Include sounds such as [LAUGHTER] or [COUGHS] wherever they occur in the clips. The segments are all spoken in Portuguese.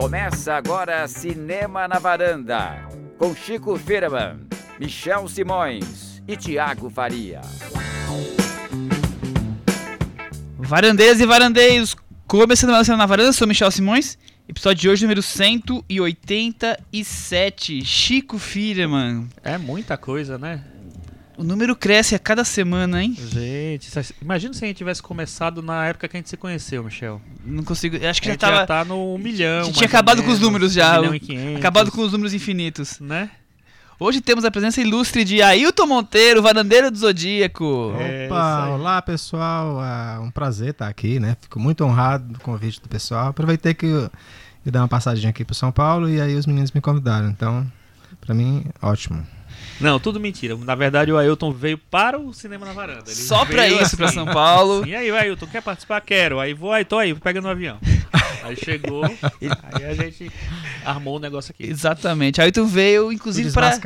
Começa agora Cinema na Varanda, com Chico Firman, Michel Simões e Tiago Faria. Varandeiras e varandeiros, começando mais Cinema na Varanda, sou Michel Simões. Episódio de hoje, número 187, Chico Firman. É muita coisa, né? O número cresce a cada semana, hein? Gente, se- imagina se a gente tivesse começado na época que a gente se conheceu, Michel. Não consigo. Acho que a já gente tava. já tá no 1 milhão. a gente tinha acabado com os menos, números já, 1 milhão o- e 500, Acabado com os números infinitos. Né? Hoje temos a presença ilustre de Ailton Monteiro, varandeiro do Zodíaco. É, Opa, aí. olá pessoal, é um prazer estar aqui, né? Fico muito honrado do convite do pessoal. Aproveitei que eu, eu dei uma passadinha aqui pro São Paulo e aí os meninos me convidaram, então pra mim ótimo. Não, tudo mentira. Na verdade, o Ailton veio para o cinema na varanda. Ele Só pra isso, pra assim. São Paulo. E aí, Ailton, quer participar? Quero. Aí vou, aí tô aí, pega no avião. [LAUGHS] Aí chegou, [LAUGHS] aí a gente armou o negócio aqui. Exatamente. Ailton veio, inclusive, para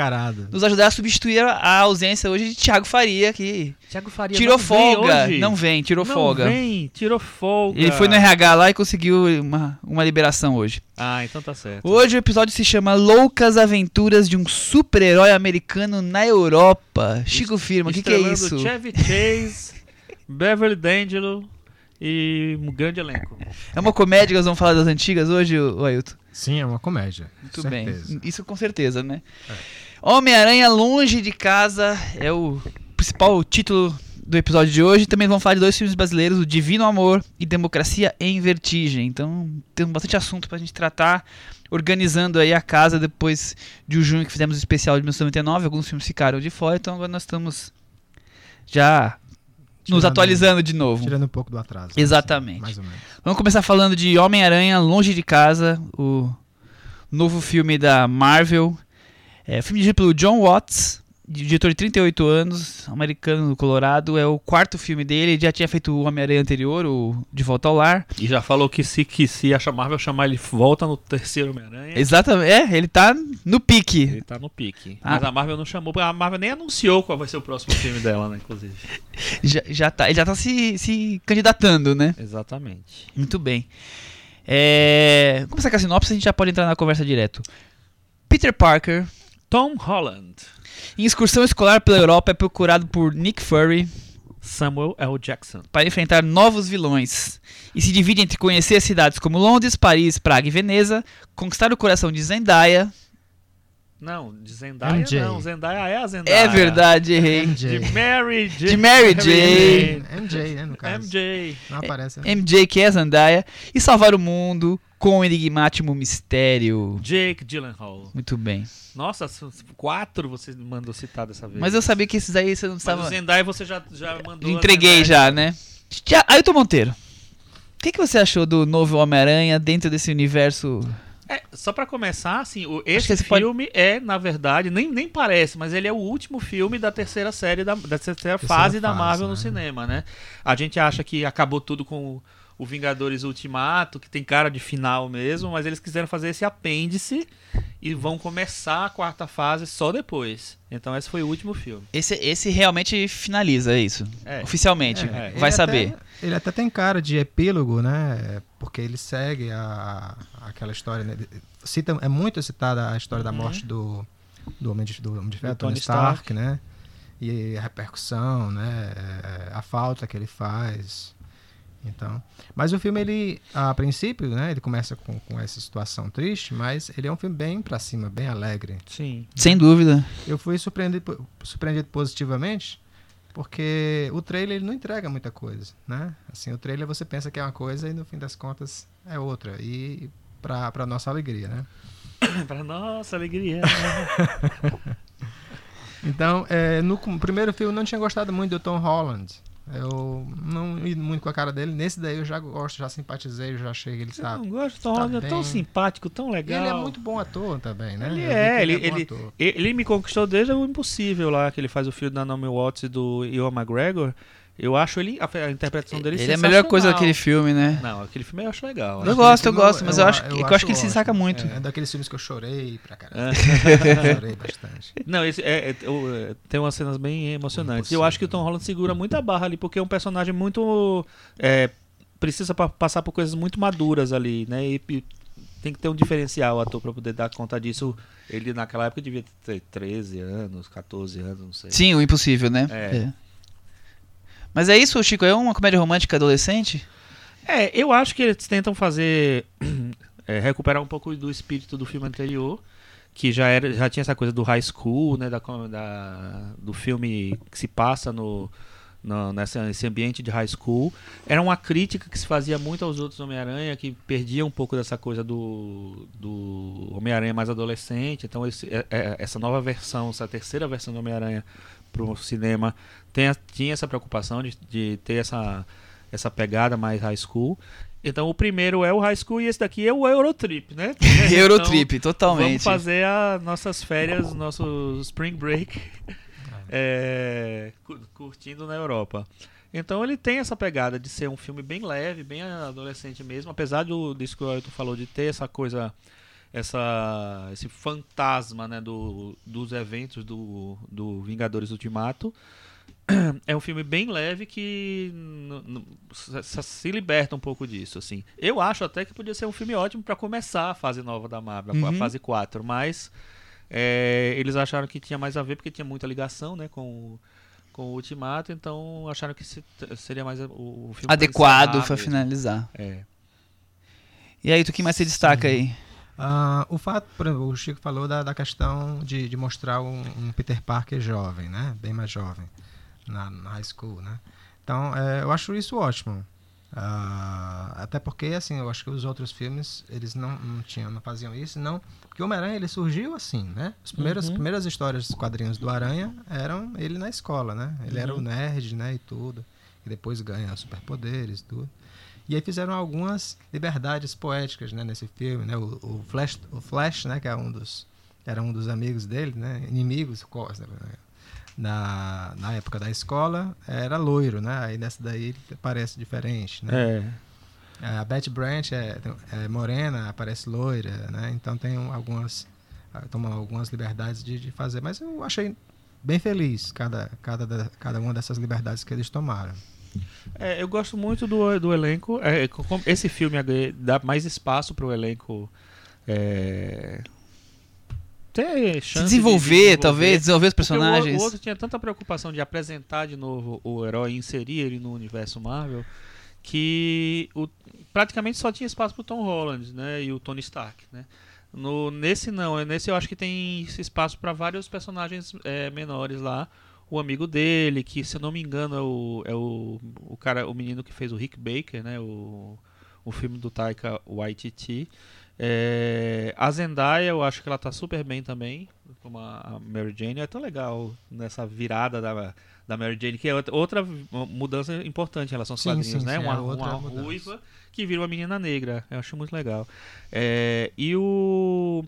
nos ajudar a substituir a- ausência hoje de Thiago Faria, que Thiago Faria tirou não folga. hoje. Não vem, tirou Não folga. vem, tirou folga. Ele foi no RH lá e conseguiu uma, uma liberação hoje. Ah, então tá certo. Hoje o episódio se chama Loucas Aventuras de um Super-Herói Americano na Europa. Chico Firma, o que, que é isso? Chevy Chase, [LAUGHS] Beverly D'Angelo e um grande elenco. É uma comédia que nós vamos falar das antigas hoje, ô Ailton? Sim, é uma comédia. Muito certeza. bem. Isso com certeza, né? Homem-Aranha Longe de Casa é o principal título do episódio de hoje. Também vamos falar de dois filmes brasileiros, O Divino Amor e Democracia em Vertigem. Então, temos bastante assunto pra gente tratar. Organizando aí a casa depois de junho que fizemos o especial de 1999. Alguns filmes ficaram de fora, então agora nós estamos já nos Tirando- atualizando de novo. Tirando um pouco do atraso. Exatamente. Mais ou menos. Vamos começar falando de Homem-Aranha Longe de Casa, o novo filme da Marvel. É, filme dirigido pelo John Watts, diretor de 38 anos, americano do Colorado. É o quarto filme dele. Ele já tinha feito o Homem-Aranha anterior, o De Volta ao Lar. E já falou que se, que se a Marvel chamar ele volta no terceiro Homem-Aranha, Exatamente. É, ele tá no pique. ele tá no pique. Ah. Mas a Marvel não chamou, a Marvel nem anunciou qual vai ser o próximo filme dela, né, inclusive. [LAUGHS] Já, já tá, ele já tá se, se candidatando, né? Exatamente. Muito bem. É, começar com a sinopse, a gente já pode entrar na conversa direto. Peter Parker, Tom Holland, em excursão escolar pela Europa, é procurado por Nick Fury Samuel L. Jackson. para enfrentar novos vilões e se divide entre conhecer cidades como Londres, Paris, Praga e Veneza, conquistar o coração de Zendaya. Não, de Zendaya MJ. não, Zendaya é a Zendaya. É verdade, errei. De MJ. Mary J. De Mary J. MJ, né, no caso. MJ. Não aparece. MJ, que é Zendaya, e salvar o mundo com o enigmático mistério. Jake Gyllenhaal. Muito bem. Nossa, quatro você mandou citar dessa vez. Mas eu sabia que esses aí você não Mas estava. o Zendaya você já, já mandou. a Entreguei já, né? Ailton Monteiro. O que, que você achou do novo Homem-Aranha dentro desse universo? É, só pra começar, assim, o, esse esse pode- filme é, na verdade, nem, nem parece, mas ele é o último filme da terceira série, da, da terceira, Terceira fase da fase, Marvel no né? cinema, né? A gente acha que acabou tudo com o, o Vingadores Ultimato, que tem cara de final mesmo, mas eles quiseram fazer esse apêndice e vão começar a quarta fase só depois. Então esse foi o último filme. Esse, esse realmente finaliza é isso. É. Oficialmente. É, vai Ele saber. até- ele até tem cara de epílogo, né? Porque ele segue a, aquela história. Né? Cita, é muito citada a história da Uhum. morte do, do Homem de, do Homem de Ferro, Tony Tony Stark, né? E a repercussão, né? É, A falta que ele faz. Então, mas o filme ele, a princípio, né? Ele começa com, com essa situação triste, mas ele é um filme bem pra cima, bem alegre. Sim. Sem dúvida. Eu fui surpreendido, surpreendido positivamente, porque o trailer ele não entrega muita coisa, né? Assim, o trailer você pensa que é uma coisa e no fim das contas é outra. E pra, pra nossa alegria, né? [COUGHS] pra nossa alegria. [LAUGHS] Então, é, no primeiro filme eu não tinha gostado muito do Tom Holland. Eu não ia muito com a cara dele. Nesse daí eu já gosto, já simpatizei, eu já achei ele Eu tá. não gosto Tom tá Holland, é tão simpático, tão E legal. ele é muito bom ator também, né? Ele Eu é, que ele, bom ele, ele me conquistou desde o Impossível lá, que ele faz o filme da Naomi Watts e do Ewan McGregor. Eu acho ele, a, a interpretação dele Ele é a melhor coisa daquele filme, né? Não, aquele filme eu acho legal. Eu acho gosto, eu gosto, mas eu acho, que- eu acho que ele se saca muito. É, é daqueles filmes que eu chorei pra caramba. É. [LAUGHS] chorei bastante. Não, esse é, é, é, tem umas cenas bem emocionantes. E eu acho que o Tom Holland segura muita barra ali, porque é um personagem muito é, precisa pa- passar por coisas muito maduras ali, né? E, e tem que ter um diferencial o ator para poder dar conta disso. Ele naquela época devia ter 13 anos, 14 anos, não sei. Sim, o impossível, né? É. Mas é isso, Chico? É uma comédia romântica adolescente? É, eu acho que eles tentam fazer. [CLEARS THROAT] é, recuperar um pouco do espírito do filme anterior. Que já, era, já tinha essa coisa do high school, né? Da, da- do filme que se passa no, no- nessa, nesse ambiente de high school. Era uma crítica que se fazia muito aos outros Homem-Aranha, que perdia um pouco dessa coisa do, do Homem-Aranha mais adolescente. Então, esse- é- é- essa nova versão, essa terceira versão do Homem-Aranha pro cinema tem, tinha essa preocupação de, de ter essa, essa pegada mais high school. Então o primeiro é o high school e esse daqui é o Eurotrip, né? [LAUGHS] Eurotrip, Então, totalmente. Vamos fazer as nossas férias, nosso spring break, [LAUGHS] é, cu- curtindo na Europa. Então ele tem essa pegada de ser um filme bem leve, bem adolescente mesmo, apesar do, disso que o Ailton falou, de ter essa coisa, essa, esse fantasma né, do, dos eventos do, do Vingadores Ultimato. [CLEARS THROAT] É um filme bem leve que se- liberta um pouco disso, assim. Eu acho até que podia ser um filme ótimo para começar a fase nova da Marvel, a Uhum. fase 4, mas é, eles acharam que tinha mais a ver porque tinha muita ligação, né, com o, com o Ultimato, então acharam que se- seria mais o, o filme Adequado mesmo. finalizar. É. E aí, tu que mais se destaca aí? Ah, o fato, por exemplo, o Chico falou da, da questão de, de mostrar um, um Peter Parker jovem, né? Bem mais jovem, na, na high school, né? Então, é, eu acho isso ótimo. Ah, até porque, assim, eu acho que os outros filmes, eles não, não tinham, não faziam isso, não. Porque o Homem-Aranha, ele surgiu assim, né? As primeiras, Uhum. primeiras histórias dos quadrinhos do Aranha eram ele na escola, né? Ele era o Uhum. nerd, né? E tudo. E depois ganha superpoderes e tudo. E aí fizeram algumas liberdades poéticas, né, nesse filme, né? O, o Flash, o Flash, né, que é um dos era um dos amigos dele, né? Inimigos, co- na, na época da escola, era loiro, né? Aí nessa daí ele parece diferente, né? É. A Betty Branch é, é morena, aparece loira, né? Então tem um- algumas ah, toma algumas liberdades de, de fazer, mas eu achei bem feliz cada cada da- cada uma dessas liberdades que eles tomaram. É, eu gosto muito do, do elenco. É, com- esse filme agre- dá mais espaço para o elenco é, ter Se chance de desenvolver, talvez, desenvolver os Porque o o- personagens. O outro tinha tanta preocupação de apresentar de novo o herói e inserir ele no universo Marvel que o- praticamente só tinha espaço pro Tom Holland, né, e o Tony Stark, né. No, nesse não, nesse eu acho que tem espaço para vários personagens é, menores lá. O amigo dele, que se eu não me engano é o, é o, o cara, o menino que fez o Rick Baker, né, o, o filme do Taika Waititi. É, a Zendaya, eu acho que ela tá super bem também, como a Mary Jane. É tão legal nessa virada da, da Mary Jane, que é outra- mudança importante em relação aos Sim, quadrinhos, sim, né? sim, uma é uma ruiva que vira uma menina negra. Eu acho muito legal. É, e o.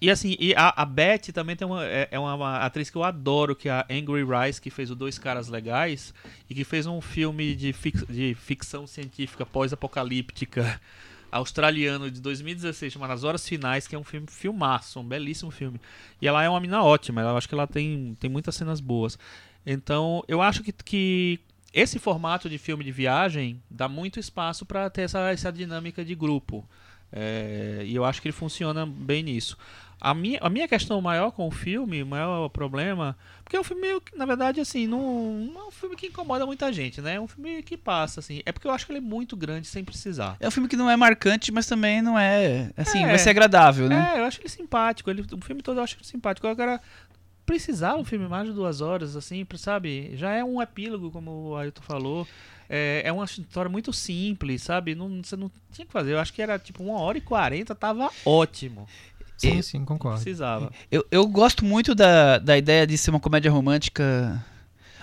E assim, e a, a Beth também tem uma, é, é uma, uma atriz que eu adoro, que é a Angry Rice, que fez o Dois Caras Legais e que fez um filme de, fix, de ficção científica pós-apocalíptica [LAUGHS] australiano de 2016 chamado As Horas Finais, que é um filme filmaço, um belíssimo filme. E ela é uma mina ótima, eu acho que ela tem, tem muitas cenas boas. Então, eu acho que, que esse formato de filme de viagem dá muito espaço para ter essa, essa dinâmica de grupo. É, e eu acho que ele funciona bem nisso. A minha, a minha questão maior com o filme, o maior problema. Porque é um filme meio que, na verdade, assim, não, não é um filme que incomoda muita gente, né? É um filme que passa, assim. É porque eu acho que ele é muito grande sem precisar. É um filme que não é marcante, mas também não é. Assim, É. vai ser agradável, né? É, eu acho ele simpático. Ele, o filme todo eu acho ele simpático. Agora, precisar um filme mais de duas horas, assim, sabe? Já é um epílogo, como o Ailton falou. É, é uma história muito simples, sabe? Não, você não tinha que fazer. Eu acho que era tipo uma hora e quarenta, tava ótimo. Sim, E- sim, concordo. Precisava. Eu, eu gosto muito da, da ideia de ser uma comédia romântica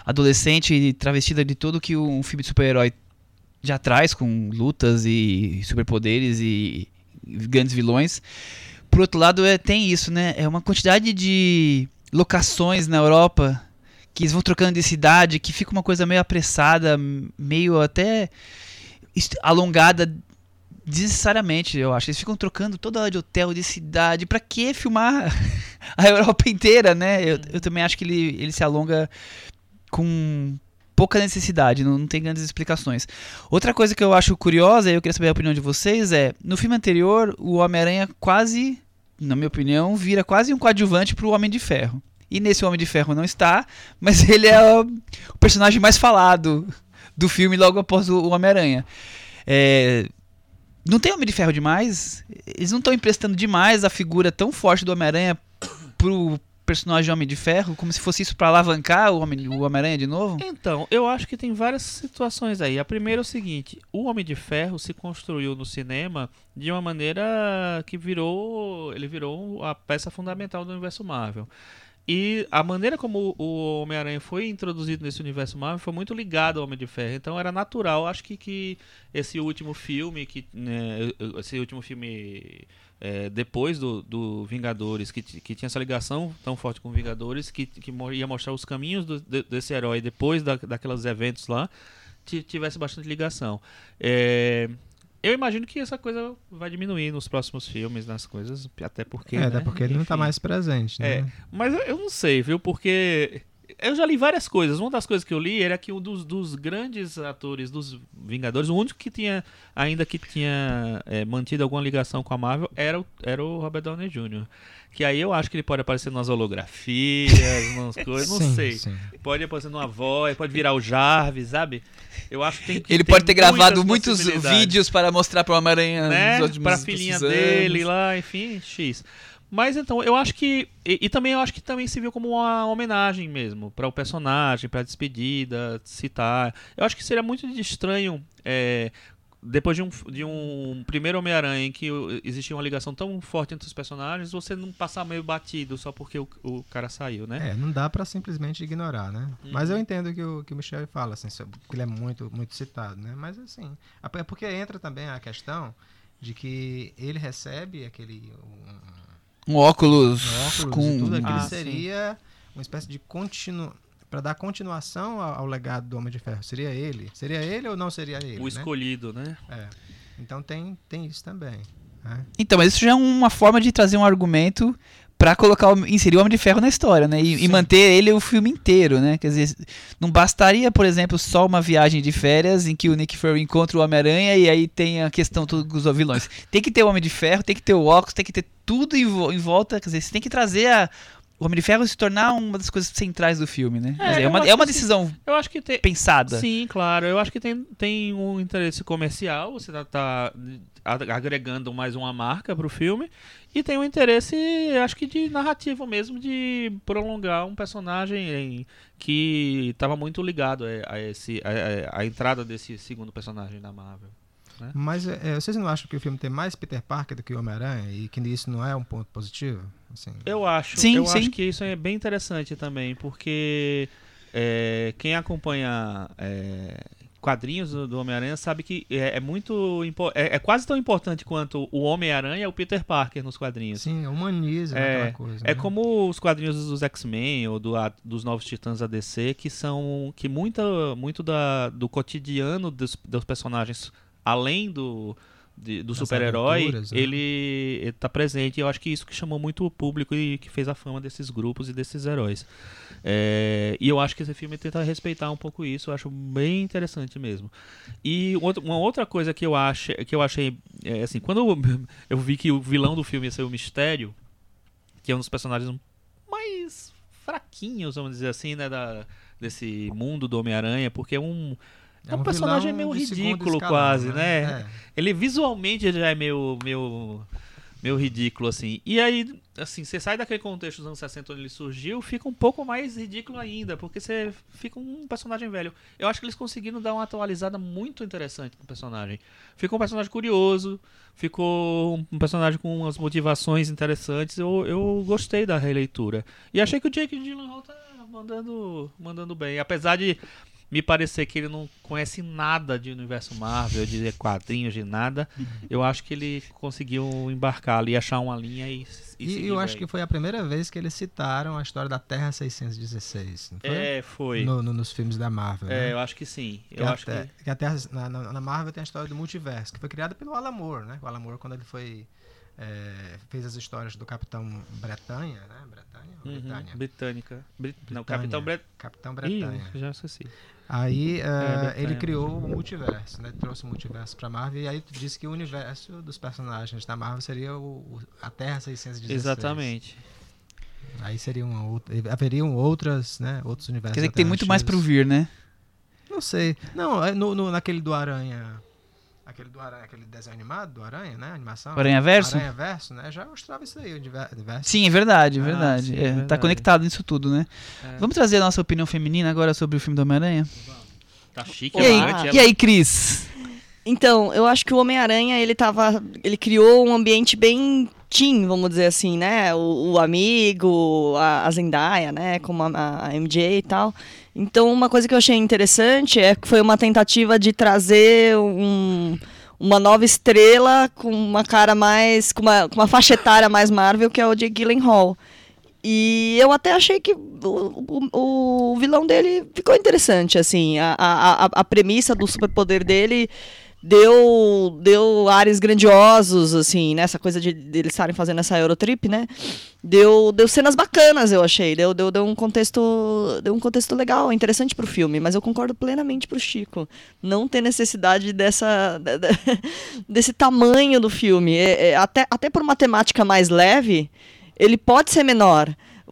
adolescente e travestida de tudo que um filme de super-herói já traz, com lutas e superpoderes e grandes vilões. Por outro lado, é, tem isso, né? É uma quantidade de locações na Europa que eles vão trocando de cidade, que fica uma coisa meio apressada, meio até alongada desnecessariamente, eu acho. Eles ficam trocando toda hora de hotel, de cidade. Pra que filmar [LAUGHS] a Europa inteira, né? Eu, eu também acho que ele, ele se alonga com pouca necessidade, não, não tem grandes explicações. Outra coisa que eu acho curiosa, e eu queria saber a opinião de vocês, é no filme anterior, o Homem-Aranha quase, na minha opinião, vira quase um coadjuvante pro Homem de Ferro. E nesse Homem de Ferro não está, mas [LAUGHS] ele é o, personagem mais falado do filme logo após o Homem-Aranha. É, não tem Homem de Ferro demais? Eles não estão emprestando demais a figura tão forte do Homem-Aranha pro personagem Homem de Ferro, como se fosse isso para alavancar o Homem- Homem-Aranha de novo? Então, eu acho que tem várias situações aí. A primeira é o seguinte: o Homem de Ferro se construiu no cinema de uma maneira que virou. Ele virou a peça fundamental do universo Marvel. E a maneira como o Homem-Aranha foi introduzido nesse universo Marvel foi muito ligado ao Homem de Ferro. Então era natural, acho que, que esse último filme, que, né, esse último filme é, depois do, do Vingadores, que, que tinha essa ligação tão forte com Vingadores, que, que ia mostrar os caminhos do- de- desse herói depois da, daqueles eventos lá, ti- tivesse bastante ligação. É, eu imagino que essa coisa vai diminuir nos próximos filmes, nas coisas, até porque. é, né, até porque ele não tá enfim. mais presente, né? É, mas eu não sei, viu? Porque eu já li várias coisas. Uma das coisas que eu li era que um dos, dos grandes atores dos Vingadores, o único que tinha, ainda que tinha é, mantido alguma ligação com a Marvel, era o, era o Robert Downey Jr. Que aí eu acho que ele pode aparecer nas holografias, umas [LAUGHS] coisas, não Sim, sei. sim. Pode aparecer numa voz, pode virar o Jarvis, sabe? Eu acho que tem que Ele tem pode ter gravado muitos vídeos para mostrar pro Homem-Aranha né? nos últimos Pra filhinha anos. dele lá, enfim, X. Mas então, eu acho que. E, e também eu acho que também se viu como uma homenagem mesmo para o personagem, pra despedida, citar. Eu acho que seria muito estranho. é, depois de um, de um primeiro Homem-Aranha em que existia uma ligação tão forte entre os personagens, você não passar meio batido só porque o, o cara saiu, né? É, não dá pra simplesmente ignorar, né? Uhum. Mas eu entendo que o que o Michel fala, assim, que ele é muito, muito citado, né? Mas assim, é porque entra também a questão de que ele recebe aquele um, Um óculos, um óculos com e tudo, aquilo Ah, sim. seria uma espécie de continu para dar continuação ao, ao legado do Homem de Ferro. Seria ele? Seria ele ou não seria ele? o né? escolhido, né? É. Então tem, tem isso também. né? Então, mas isso já é uma forma de trazer um argumento pra colocar o- inserir o Homem de Ferro na história, né? E, e manter ele o filme inteiro, né? Quer dizer, não bastaria, por exemplo, só uma viagem de férias em que o Nick Fury encontra o Homem-Aranha e aí tem a questão dos vilões. Tem que ter o Homem de Ferro, tem que ter o óculos, tem que ter tudo em, vo- em volta. Quer dizer, você tem que trazer a- o Homem de Ferro se tornar uma das coisas centrais do filme, né? Quer dizer, é, uma, é uma que sim. decisão Eu acho que tem, pensada. Sim, claro. Eu acho que tem, tem um interesse comercial, você tá, tá ag- agregando mais uma marca pro filme. E tem um interesse, acho que de narrativo mesmo, de prolongar um personagem que estava muito ligado a, a esse, a, a- a entrada desse segundo personagem da Marvel. Mas é, vocês não acham que o filme tem mais Peter Parker do que o Homem-Aranha e que isso não é um ponto positivo? Assim, Eu acho, Sim, eu sim. acho que isso é bem interessante também, porque é, quem acompanha é, quadrinhos do, do Homem-Aranha sabe que é, é muito é, é quase tão importante quanto o Homem-Aranha é o Peter Parker nos quadrinhos. Sim, humaniza É, aquela coisa. É né? como os quadrinhos dos X-Men ou do, a- dos Novos Titãs ADC, que são que muita, muito da, do cotidiano dos, dos personagens, além do, de- do super-herói, né? ele está presente. E eu acho que isso que chamou muito o público e que fez a fama desses grupos e desses heróis. É, e eu acho que esse filme tenta respeitar um pouco isso. Eu acho bem interessante mesmo. E uma outra coisa que eu, acho, que eu achei, é, assim, quando eu, [LAUGHS] eu vi que o vilão do filme ia ser o Mistério, que é um dos personagens mais fraquinhos, vamos dizer assim, né, da, desse mundo do Homem-Aranha, porque é um, é um personagem vilão meio ridículo escalão, quase, né? É. ele visualmente já é meio, meio, meio ridículo, assim. E aí, assim, você sai daquele contexto dos anos 60 onde ele surgiu, fica um pouco mais ridículo ainda, porque você fica um personagem velho. Eu acho que eles conseguiram dar uma atualizada muito interessante no personagem. Ficou um personagem curioso, ficou um personagem com umas motivações interessantes. Eu, eu gostei da releitura. E achei que o Jake Gyllenhaal tá mandando, mandando bem. Apesar de me parecer que ele não conhece nada de universo Marvel, de quadrinhos, de nada, eu acho que ele conseguiu embarcar ali, achar uma linha e, e E, eu acho bem. que foi a primeira vez que eles citaram a história da Terra 616, não foi? É, foi. No- no- nos filmes da Marvel. É, né? eu acho que sim. Que Eu acho te- que. que a Terra, na, na- Marvel tem a história do multiverso, que foi criada pelo Alan Moore, né? O Alan Moore, quando ele foi. é, fez as histórias do Capitão Bretanha, né? Bretanha? Uhum, Britânia? Britânica. Brit... Não, Britânia. Capitão Bret... Capitão Ih, Bretanha. já esqueci. Aí É, ele tem. criou o multiverso, né? Trouxe o multiverso pra Marvel e aí disse que o universo dos personagens da Marvel seria o, o- a Terra 616. Exatamente. Aí seriam out- haveriam outras, né? Outros universos. Quer dizer que tem muito mais alternativos. vir, né? Não sei. Não, é no, no- naquele do Aranha. Aquele do Aranha, aquele desenho animado do Aranha, né? Animação. O Aranha Verso? Aranha Verso, né? Já mostrava isso aí, o diver- universo. Sim, é verdade, é Ah, verdade. sim, É, Tá verdade. conectado nisso tudo, né? É. Vamos trazer a nossa opinião feminina agora sobre o filme do Homem-Aranha? Tá chique, E aí, elegante, e aí, Cris? Então, eu acho que o Homem-Aranha, ele tava. Ele criou um ambiente bem teen, vamos dizer assim, né? O, o amigo, a, a Zendaya, né? Como a, a MJ e tal. Então, uma coisa que eu achei interessante é que foi uma tentativa de trazer um, uma nova estrela com uma cara mais. com uma, com uma faixa etária mais Marvel, que é o Jake Gyllenhaal. E eu até achei que o, o, o vilão dele ficou interessante, assim. A, a, a premissa do superpoder dele deu, deu ares grandiosos, assim, né? Coisa de, de eles estarem fazendo essa Eurotrip, né? Deu, deu cenas bacanas, eu achei. Deu, deu, deu um contexto deu um contexto legal, interessante pro filme. Mas eu concordo plenamente pro Chico. Não ter necessidade dessa, da- da- [LAUGHS] desse tamanho do filme. É- é, até, até por uma temática mais leve, ele pode ser menor.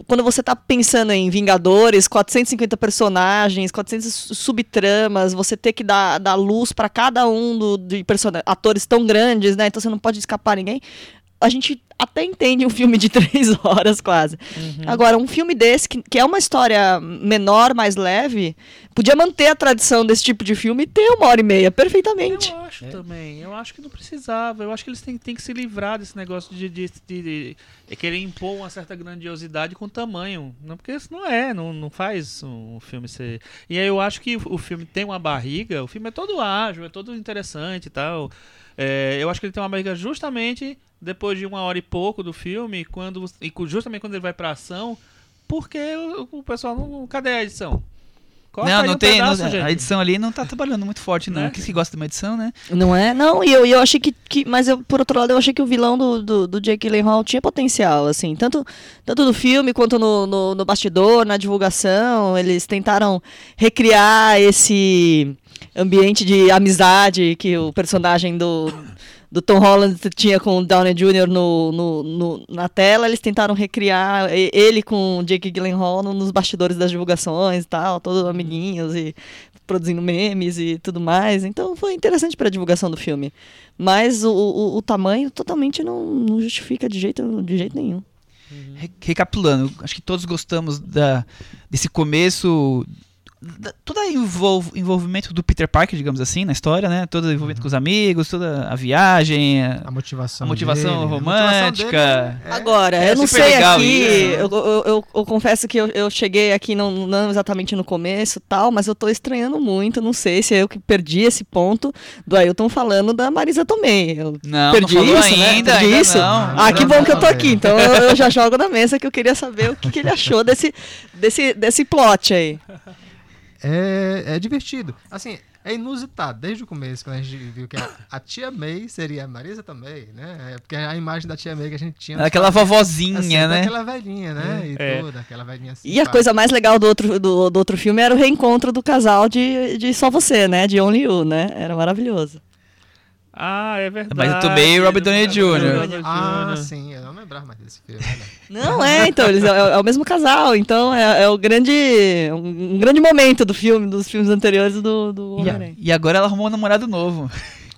Quando você tá pensando em Vingadores, 450 personagens, 400 su- subtramas, você ter que dar, dar luz para cada um do, de atores tão grandes, né? Então você não pode escapar ninguém. A gente até entende um filme de [LAUGHS] três horas, quase. Agora, um filme desse, que, que é uma história menor, mais leve, podia manter a tradição desse tipo de filme e ter uma hora e meia, perfeitamente. Eu acho também. Eu acho que não precisava. Eu acho que eles têm, têm que se livrar desse negócio de, de, de- de- de querer impor uma certa grandiosidade com tamanho. Não, porque isso não é, não, não faz um filme ser. E aí eu acho que o filme tem uma barriga, o filme é todo ágil, é todo interessante e tal. É, eu acho que ele tem uma barriga justamente depois de uma hora e pouco do filme, quando e justamente quando ele vai pra ação, porque o, o pessoal não. Cadê a edição? Corta não, não um tem. pedaço, não- a edição ali não tá trabalhando muito forte, não. Né? Quem que gosta de uma edição, né? Não é? Não, e eu, eu achei que, que. Mas eu, por outro lado, eu achei que o vilão do, do, do Jake Gyllenhaal tinha potencial, assim. Tanto, tanto no filme quanto no, no, no bastidor, na divulgação. Eles tentaram recriar esse ambiente de amizade que o personagem do. Do Tom Holland tinha com o Downey Jr. No, no, no- na tela, eles tentaram recriar ele com o Jake Gyllenhaal no- nos bastidores das divulgações e tal, todos amiguinhos e produzindo memes e tudo mais. Então foi interessante para a divulgação do filme. Mas o, o, o tamanho totalmente não, não justifica de jeito, de jeito nenhum. Re- Recapitulando, acho que todos gostamos da, desse começo. Todo o envol- envolvimento do Peter Parker, digamos assim, na história, né? Todo o envolvimento com os amigos, toda a viagem, a, A motivação a motivação dele, a romântica. motivação dele é- Agora, é eu não sei legal aqui, isso. eu, eu, eu- eu confesso que eu, eu cheguei aqui não, não exatamente no começo tal, mas eu tô estranhando muito, não sei se é eu que perdi esse ponto do Ailton falando da Marisa Tomei. Eu Não, perdi não falou isso, né? ainda, Perdi ainda isso? não. Ah, que bom que eu tô aqui. Então eu, eu já jogo na mesa que eu queria saber o que, que ele achou desse, desse, desse plot aí. É, é divertido. Assim, é inusitado. Desde o começo, quando a gente viu que a, a tia May seria a Marisa também, né? É porque a imagem da tia May que a gente tinha... Aquela quadrinhos, vovozinha, assim, né? Aquela velhinha, né? E É. toda, aquela velhinha E a coisa mais legal do outro, do, do outro filme era o reencontro do casal de, de Só Você, né? De Only You, né? Era maravilhoso. Ah, é verdade. Mas eu tomei Robert Downey Jr. Ah, sim. Eu não lembrava mais desse filme. né? Não, é, então, eles, é, é o mesmo casal, então é, é o grande. Um, um grande momento do filme, dos filmes anteriores do, do E, a- Homem-Aranha. e agora ela arrumou um namorado novo.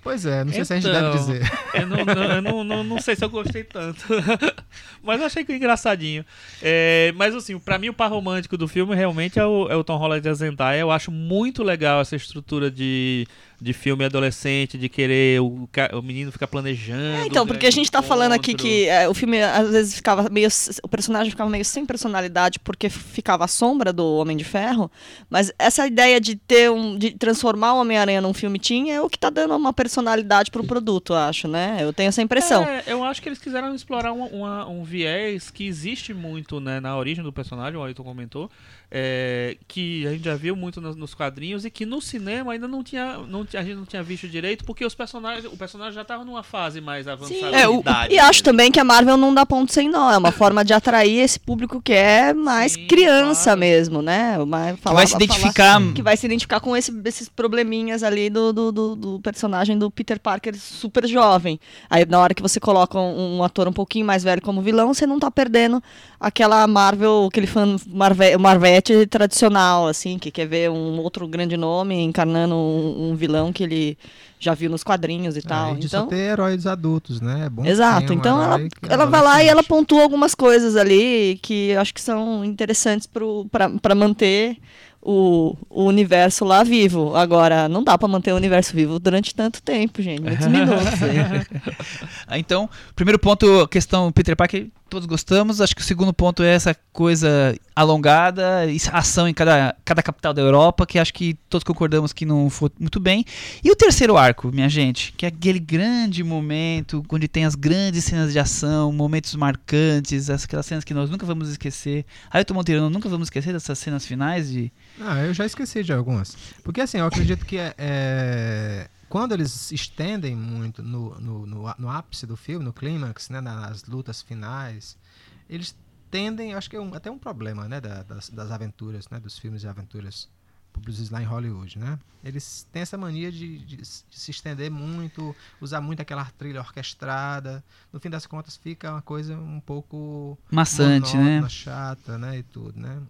Pois é, não sei se a gente Então, deve dizer. Eu não, não- eu não, não, não sei se eu gostei tanto. [LAUGHS] mas eu achei que engraçadinho. É, mas assim, pra mim o par romântico do filme realmente é o, é o Tom Holland e a Zendaya. Eu acho muito legal essa estrutura de, de filme adolescente, de querer o, o menino ficar planejando. É, então, o porque a gente tá falando aqui que é, o filme às vezes ficava meio. O personagem ficava meio sem personalidade porque ficava a sombra do Homem de Ferro. Mas essa ideia de ter um. de transformar o Homem-Aranha num filme teen é o que tá dando uma personalidade pro produto, eu acho, né? Eu tenho essa impressão. É, eu acho que eles quiseram explorar um, uma- um viés que existe muito né, na origem do personagem, o Ailton comentou, é, que a gente já viu muito nos, nos quadrinhos e que no cinema ainda não tinha, não, a gente não tinha visto direito, porque os personagens, o personagem já tava numa fase mais avançada Sim. É, o- idade. E acho mesmo. também que a Marvel não dá ponto sem nó. É uma [LAUGHS] forma de atrair esse público que é mais Sim, criança claro. mesmo, né? Uma, Que falar- vai se falar- identificar. que vai se identificar com esse- esses probleminhas ali do, do, do- do personagem do Peter Parker super jovem. Aí na hora que você coloca um, um ator um pouquinho mais velho como vilão, você não tá perdendo aquela Marvel, aquele fã Marve, Tradicional, assim, que quer ver um outro grande nome encarnando um, um vilão que ele já viu nos quadrinhos e tal. É, e de só Então, ter heróis adultos, né? É bom Exato, um então ela, é ela vai lá e ela pontua algumas coisas ali que eu acho que são interessantes para manter o, o universo lá vivo. Agora, não dá para manter o universo vivo durante tanto tempo, gente. Muitos [LAUGHS] minutos. [LAUGHS] Ah, Então, primeiro ponto, questão Peter Parker, todos gostamos. Acho que o segundo ponto é essa coisa alongada, ação em cada, cada capital da Europa, que acho que todos concordamos que não foi muito bem. E o terceiro arco, minha gente, que é aquele grande momento onde tem as grandes cenas de ação, momentos marcantes, as- aquelas cenas que nós nunca vamos esquecer. Ailton Monteiro, nunca vamos esquecer dessas cenas finais de Ah, eu já esqueci de algumas. Porque assim, eu acredito que é, é, quando eles estendem muito no, no, no, no ápice do filme, no clímax, né, nas lutas finais, eles tendem, acho que é um- até um problema, né, da- das, das aventuras, né, dos filmes de aventuras produzidos lá em Hollywood, né? Eles têm essa mania de, de de se estender muito, usar muito aquela trilha orquestrada. No fim das contas, fica uma coisa um pouco maçante, né? monótona, chata, né, e tudo, né?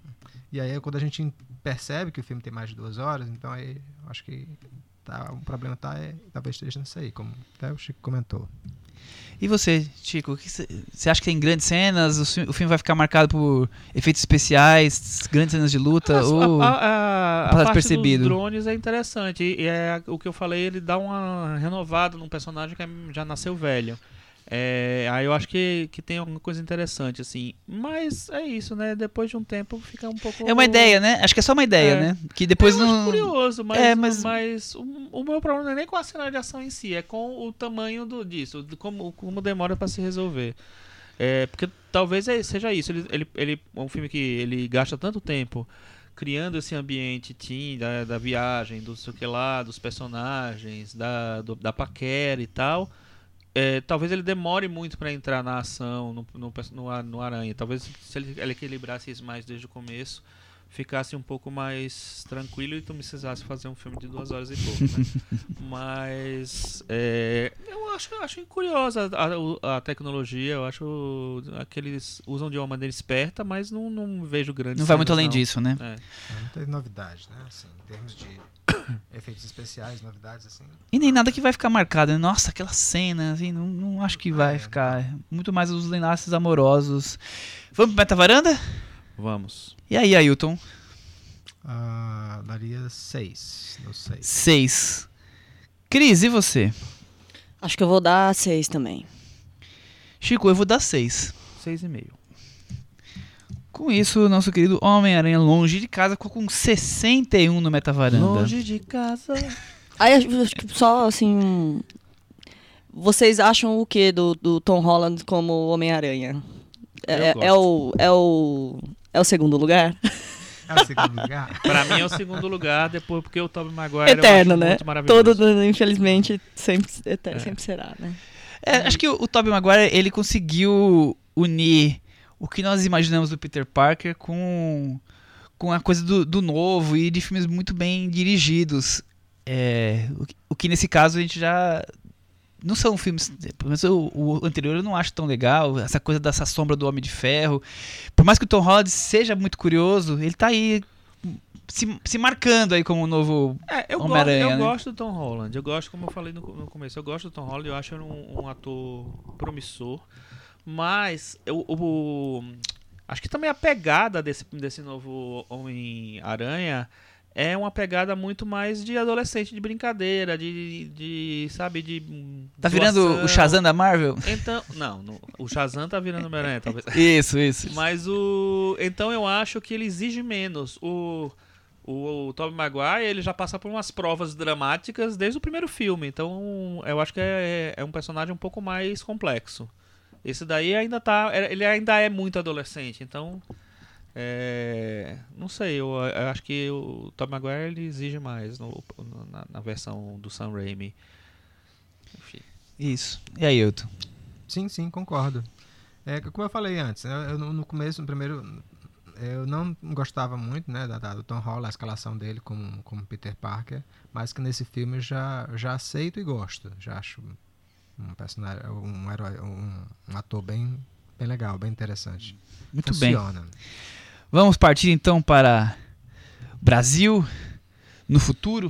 E aí quando a gente percebe que o filme tem mais de duas horas, então aí acho que tá, o problema tá é, talvez esteja nisso aí, como até o Chico comentou. E você, Chico, você acha que tem grandes cenas? O, fi- o filme vai ficar marcado por efeitos especiais, grandes cenas de luta? Mas ou... a, a, a passa parte percebido? dos drones é interessante. E e é o que eu falei, ele dá uma renovada num personagem que é- já nasceu velho. É, aí eu acho que, que tem alguma coisa interessante, assim. Mas é isso, né? Depois de um tempo fica um pouco. É uma ideia, né? Acho que é só uma ideia, É. né? Que depois acho não. curioso, mas, É, mas- mas... o, o meu problema não é nem com a cena de ação em si, é com o tamanho do, disso, como, como demora pra se resolver. É, porque talvez é- seja isso. Ele, ele, ele é um filme que ele gasta tanto tempo criando esse ambiente teen, da, da viagem, do sei o que lá, dos personagens, da, do- da paquera e tal. É, talvez ele demore muito pra entrar na ação, no, no, no, no Aranha. Talvez se ele, ele equilibrasse isso mais desde o começo, ficasse um pouco mais tranquilo e tu precisasse fazer um filme de duas horas e pouco, né? [LAUGHS] Mas é, eu acho, acho curiosa a, a tecnologia, eu acho que eles usam de uma maneira esperta, mas não, não vejo grandes Não vai muito além não. disso, né? É. Não teve novidade, né? Assim, em termos de [COUGHS] efeitos especiais, novidades assim. E nem nada que vai ficar marcado. né? Nossa, aquela cena, assim, não, não acho que vai É, ficar. Muito mais os enlaces amorosos. Vamos pro Meta Varanda? Vamos. E aí, Ailton? Ah, daria seis, não sei. Seis. Cris, e você? Acho que eu vou dar seis também. Chico, eu vou dar seis. Seis e meio. Com isso, nosso querido Homem-Aranha longe de casa ficou com 61 no Meta Varanda. Longe de casa. [LAUGHS] Aí acho acho que só assim. Vocês acham o que do, do Tom Holland como Homem-Aranha? É, é o, é, o, é o segundo lugar? É o segundo lugar? [LAUGHS] Pra mim é o segundo lugar, depois porque o Tobey Maguire Eterno, né? muito maravilhoso. Todo, infelizmente, sempre, eter- É. sempre será, né? É, acho que o, o Tobey Maguire, ele conseguiu unir o que nós imaginamos do Peter Parker com, com a coisa do, do novo e de filmes muito bem dirigidos. É, o, que- o que nesse caso a gente já... Não são filmes... Pelo menos o, o anterior eu não acho tão legal. Essa coisa dessa sombra do Homem de Ferro. Por mais que o Tom Holland seja muito curioso, ele tá aí se, se marcando aí como o novo... É, eu, gosto, Homem-Aranha, eu né? gosto do Tom Holland. Eu gosto, como eu falei no, no começo, eu gosto do Tom Holland. Eu acho ele um, um ator promissor. Mas eu, o- acho que também a pegada desse, desse novo Homem-Aranha é uma pegada muito mais de adolescente, de brincadeira, de, de sabe, de. Tá virando o Shazam da Marvel? Então, não, não, o Shazam tá virando Homem-Aranha, talvez. [LAUGHS] Isso, isso. Mas o. Então eu acho que ele exige menos. O. O, o Tobey Maguire, ele já passa por umas provas dramáticas desde o primeiro filme. Então, eu acho que é, é um personagem um pouco mais complexo. Esse daí ainda tá. Ele ainda é muito adolescente. Então, É, não sei, eu, eu acho que o Tom Maguire ele exige mais no- no- na, na versão do Sam Raimi. Enfim. Isso. E aí, Hilton? Sim, sim, concordo. É, como eu falei antes, eu, eu no, começo, no primeiro, eu não gostava muito, né, da, da- do Tom Holland, a escalação dele como, como Peter Parker, mas que nesse filme eu já, já aceito e gosto. Já acho um personagem, um herói, um, um ator bem, bem legal, bem interessante. Muito bem. Vamos partir então para Brasil no futuro.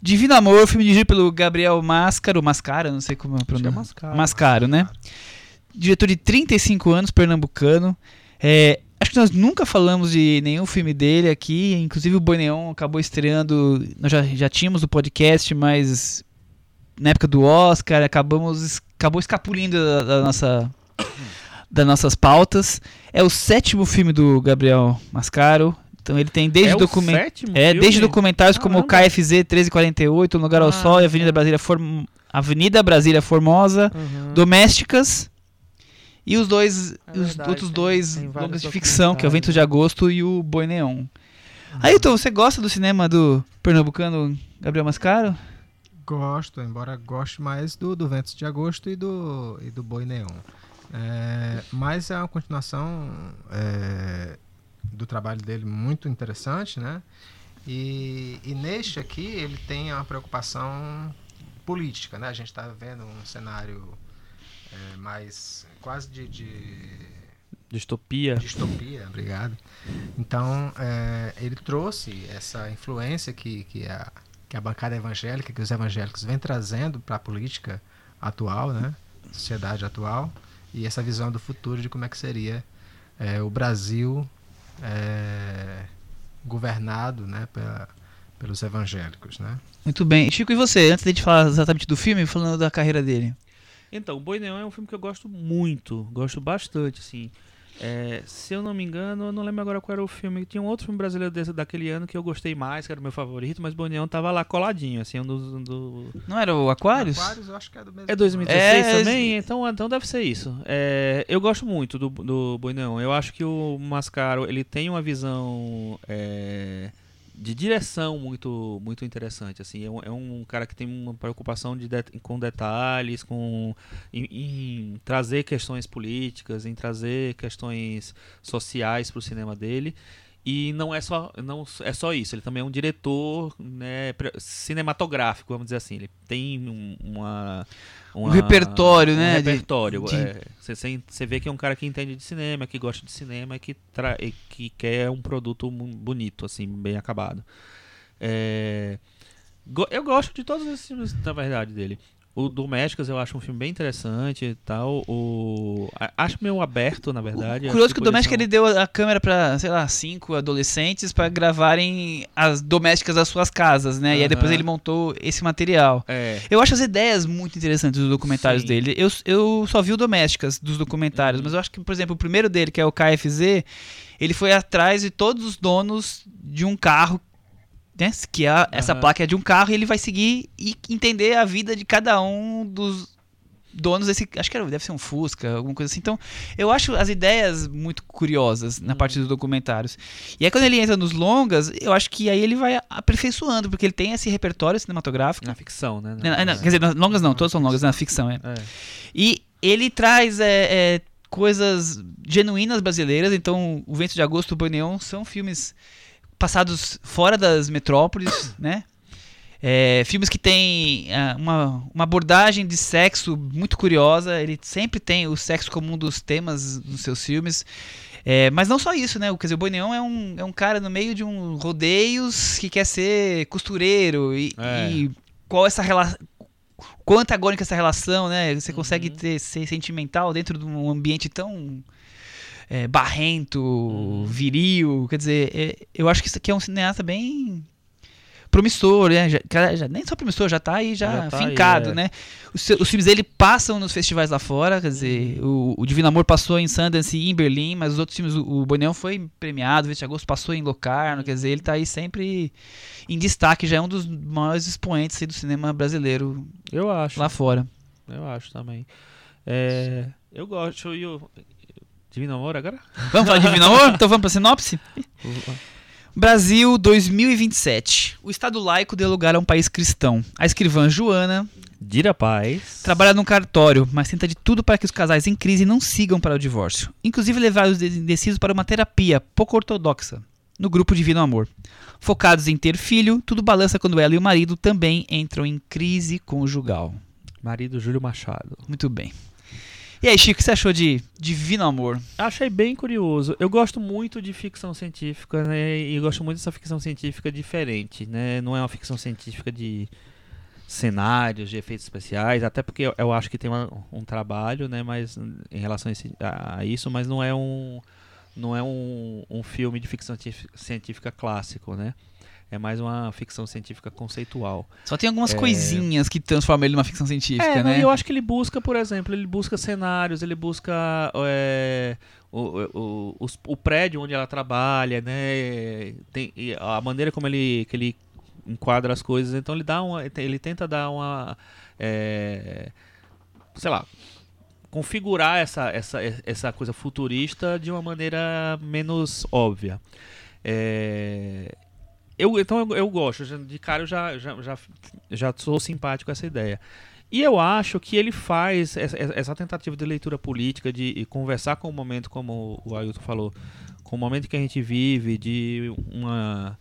Divino Amor, filme dirigido pelo Gabriel Mascaro, Mascara, não sei como é Acho que é. Mascaro. Mascaro, né? Diretor de 35 anos, pernambucano. É, acho que nós nunca falamos de nenhum filme dele aqui. Inclusive o Boi Neon acabou estreando. Nós já, já tínhamos o podcast, mas na época do Oscar acabamos acabou escapulindo da, da nossa das nossas pautas. É o sétimo filme do Gabriel Mascaro. Então ele tem desde é o documentos. sétimo É, filme? desde documentários como o Caramba. KFZ 1348, Um Lugar ao Ah, Sol e tá. Avenida Brasília, Form... Avenida Brasília Formosa, Uhum. Domésticas e os dois, É os verdade, outros dois tem longas de ficção, que é o Vento de documentários, Agosto e o Boi Neon. Ailton, você gosta do cinema do pernambucano Gabriel Mascaro? Gosto, embora goste mais do, do Ventos de Agosto e do, e do Boi Neon. É, mas é uma continuação é, do trabalho dele muito interessante, né? E, e neste aqui ele tem uma preocupação política, né? A gente está vendo um cenário é, mais quase de- de Distopia. Distopia, obrigado. Então, é, ele trouxe essa influência que, que, a, que a bancada evangélica, que os evangélicos vêm trazendo para a política atual, né? Sociedade atual, e essa visão do futuro de como é que seria é, o Brasil é, governado né, pela- pelos evangélicos, né? Muito bem. Chico, e você? Antes de a gente falar exatamente do filme, falando da carreira dele. Então, o Boi Neon é um filme que eu gosto muito, gosto bastante, assim. É, se eu não me engano, eu não lembro agora qual era o filme. Tinha um outro filme brasileiro desse, daquele ano que eu gostei mais, que era o meu favorito, mas Neon tava lá coladinho, assim, um dos... um do... Não era o Aquários? Aquários, eu acho que é do mesmo. É 2016 É, também? Então, então deve ser isso. É, eu gosto muito do, do Neon. Eu acho que o Mascaro, ele tem uma visão é, de direção muito, muito interessante. Assim, é um, é um cara que tem uma preocupação de det- com detalhes, com em, em trazer questões políticas, em trazer questões sociais para o cinema dele. E não é só não é só isso, ele também é um diretor né, cinematográfico, vamos dizer assim. Ele tem um, uma, Um repertório, um né, repertório. de- é. Você você vê que é um cara que entende de cinema, que gosta de cinema, que tra e que quer um produto bonito, assim, bem acabado. É, eu gosto de todos esses filmes, na verdade, dele. O Domésticas eu acho um filme bem interessante e tal. O... Acho meio aberto, na verdade. Acho Curioso que o um- ele deu a câmera pra, sei lá, cinco adolescentes pra gravarem as domésticas das suas casas, né? E aí depois ele montou esse material. É, Eu acho as ideias muito interessantes dos documentários Sim. dele. Eu, eu só vi o Domésticas dos documentários, Uhum. mas eu acho que, por exemplo, o primeiro dele, que é o KFZ, ele foi atrás de todos os donos de um carro. Né? Que é, essa Aham. placa é de um carro e ele vai seguir e entender a vida de cada um dos donos desse. Acho que era- deve ser um Fusca, alguma coisa assim. Então, eu acho as ideias muito curiosas na Uhum. parte dos documentários. E aí, quando ele entra nos longas, eu acho que aí ele vai aperfeiçoando, porque ele tem esse repertório cinematográfico. na ficção, né? Na- na- quer dizer, longas não, todas são longas, na ficção, é. É. E ele traz é, é, coisas genuínas brasileiras, então O Vento de Agosto e o Neon são filmes passados fora das metrópoles, [COUGHS] né? É, filmes que têm ah, uma, uma abordagem de sexo muito curiosa, ele sempre tem o sexo como um dos temas nos seus filmes. É, mas não só isso, né? Quer dizer, o Boi Neon é um, é um cara no meio de um rodeios que quer ser costureiro e, É. e qual essa relação quão antagônica essa relação, né? Você consegue Uhum. ter, ser sentimental dentro de um ambiente tão é, barrento, Uhum. viril. Quer dizer, é, eu acho que isso aqui é um cineasta bem promissor, né? Já, já- nem só promissor, já tá aí já, Já tá aí, fincado, é. né? Os, os filmes dele passam nos festivais lá fora, quer dizer, Uhum. o, o Divino Amor passou em Sundance e em Berlim, mas os outros filmes, o, o Boneão foi premiado, o 20 de Agosto passou em Locarno, quer dizer, ele tá aí sempre em destaque, já é um dos maiores expoentes aí do cinema brasileiro Eu acho. lá fora. Eu acho também. É, eu gosto. E o Divino Amor agora? [LAUGHS] Vamos falar de Divino Amor? Então vamos pra sinopse? Brasil 2027. O Estado laico deu lugar a um país cristão. A escrivã Joana Dira Paz. trabalha num cartório, mas tenta de tudo para que os casais em crise não sigam para o divórcio. Inclusive levar os indecisos para uma terapia pouco ortodoxa, no grupo Divino Amor. Focados em ter filho, tudo balança quando ela e o marido também entram em crise conjugal. Marido Júlio Machado. Muito bem. E aí, Chico, o que você achou de Divino Amor? Achei bem curioso. Eu gosto muito de ficção científica, né? E gosto muito dessa ficção científica diferente, né? Não é uma ficção científica de cenários, de efeitos especiais, até porque eu, acho que tem uma- um trabalho, né? Mas em relação a, esse- a- isso, mas não é um não é um, um filme de ficção científica clássico, né? É mais uma ficção científica conceitual. Só tem algumas É. coisinhas que transformam ele numa ficção científica, É, né? e eu acho que ele busca, por exemplo, ele busca cenários, ele busca é, o, o, os- o prédio onde ela trabalha, né? Tem, a maneira como ele, que ele enquadra as coisas, então ele dá uma, ele tenta dar uma, é, sei lá, configurar essa, essa, essa coisa futurista de uma maneira menos óbvia. É, eu, então eu, eu gosto, de cara eu já, já, já, já sou simpático com essa ideia. E eu acho que ele faz essa, essa tentativa de leitura política, de conversar com o momento, como o Ailton falou, com o momento que a gente vive, de uma,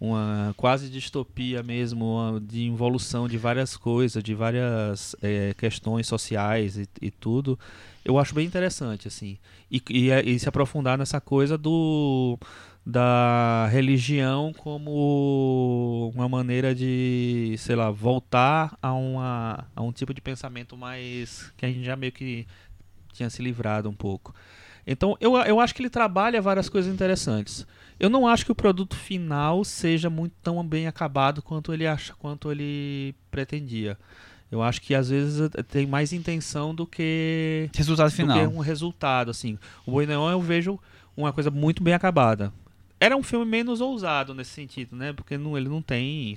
uma quase distopia mesmo, de involução de várias coisas, de várias eh, questões sociais e, e tudo, eu acho bem interessante, assim. E, e, e se aprofundar nessa coisa do da religião como uma maneira de, sei lá, voltar a, uma, a um tipo de pensamento mais que a gente já meio que tinha se livrado um pouco. Então, eu, eu acho que ele trabalha várias coisas interessantes. Eu não acho que o produto final seja muito tão bem acabado quanto ele acha, quanto ele pretendia. Eu acho que às vezes eh, tem mais intenção do que Resultado do que final. um resultado, assim. O Boi Neon eu vejo uma coisa muito bem acabada. Era um filme menos ousado nesse sentido, né? Porque não, ele não tem.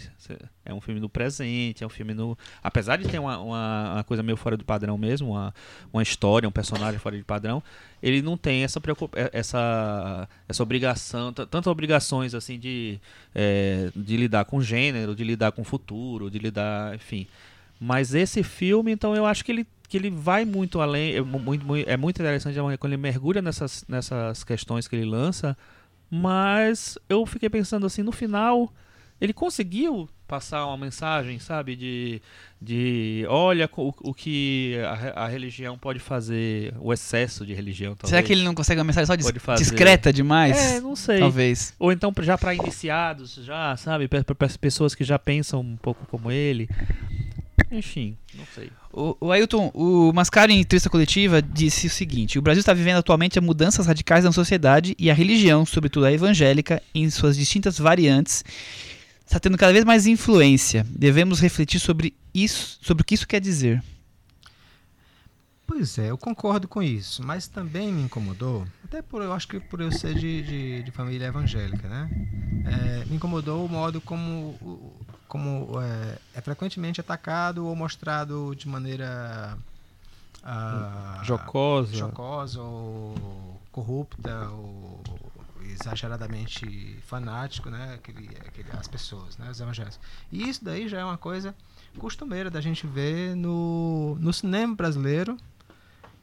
É um filme no presente, é um filme no. Apesar de ter uma, uma, uma coisa meio fora do padrão mesmo, uma, uma história, um personagem fora de padrão, ele não tem essa preocup... essa, essa obrigação, tantas obrigações assim de, é, de lidar com gênero, de lidar com futuro, de lidar. Enfim. Mas esse filme, então, eu acho que ele, que ele vai muito além. É mu- muito, muito, é muito interessante quando ele mergulha nessas, nessas questões que ele lança. Mas eu fiquei pensando assim, no final, ele conseguiu passar uma mensagem, sabe? De, de olha o, o que a, a religião pode fazer, o excesso de religião. Talvez. Será que ele não consegue uma mensagem só dis- fazer. discreta demais? É, não sei. Talvez. Ou então já para iniciados, já, sabe? Para pessoas que já pensam um pouco como ele. Enfim, não sei. O, o Ailton, o Mascaro em entrevista coletiva disse o seguinte: o Brasil está vivendo atualmente mudanças radicais na sociedade e a religião, sobretudo a evangélica, em suas distintas variantes, está tendo cada vez mais influência. Devemos refletir sobre isso, sobre o que isso quer dizer. Pois é, eu concordo com isso, mas também me incomodou, até por eu acho que por eu ser de, de, de família evangélica, né? É, me incomodou o modo como, o- como é, é frequentemente atacado ou mostrado de maneira ah, Jocosa. jocosa ou corrupta ou exageradamente fanático, né? Aquele, aquele, as pessoas, né? Os evangélicos. E isso daí já é uma coisa costumeira da gente ver no, no cinema brasileiro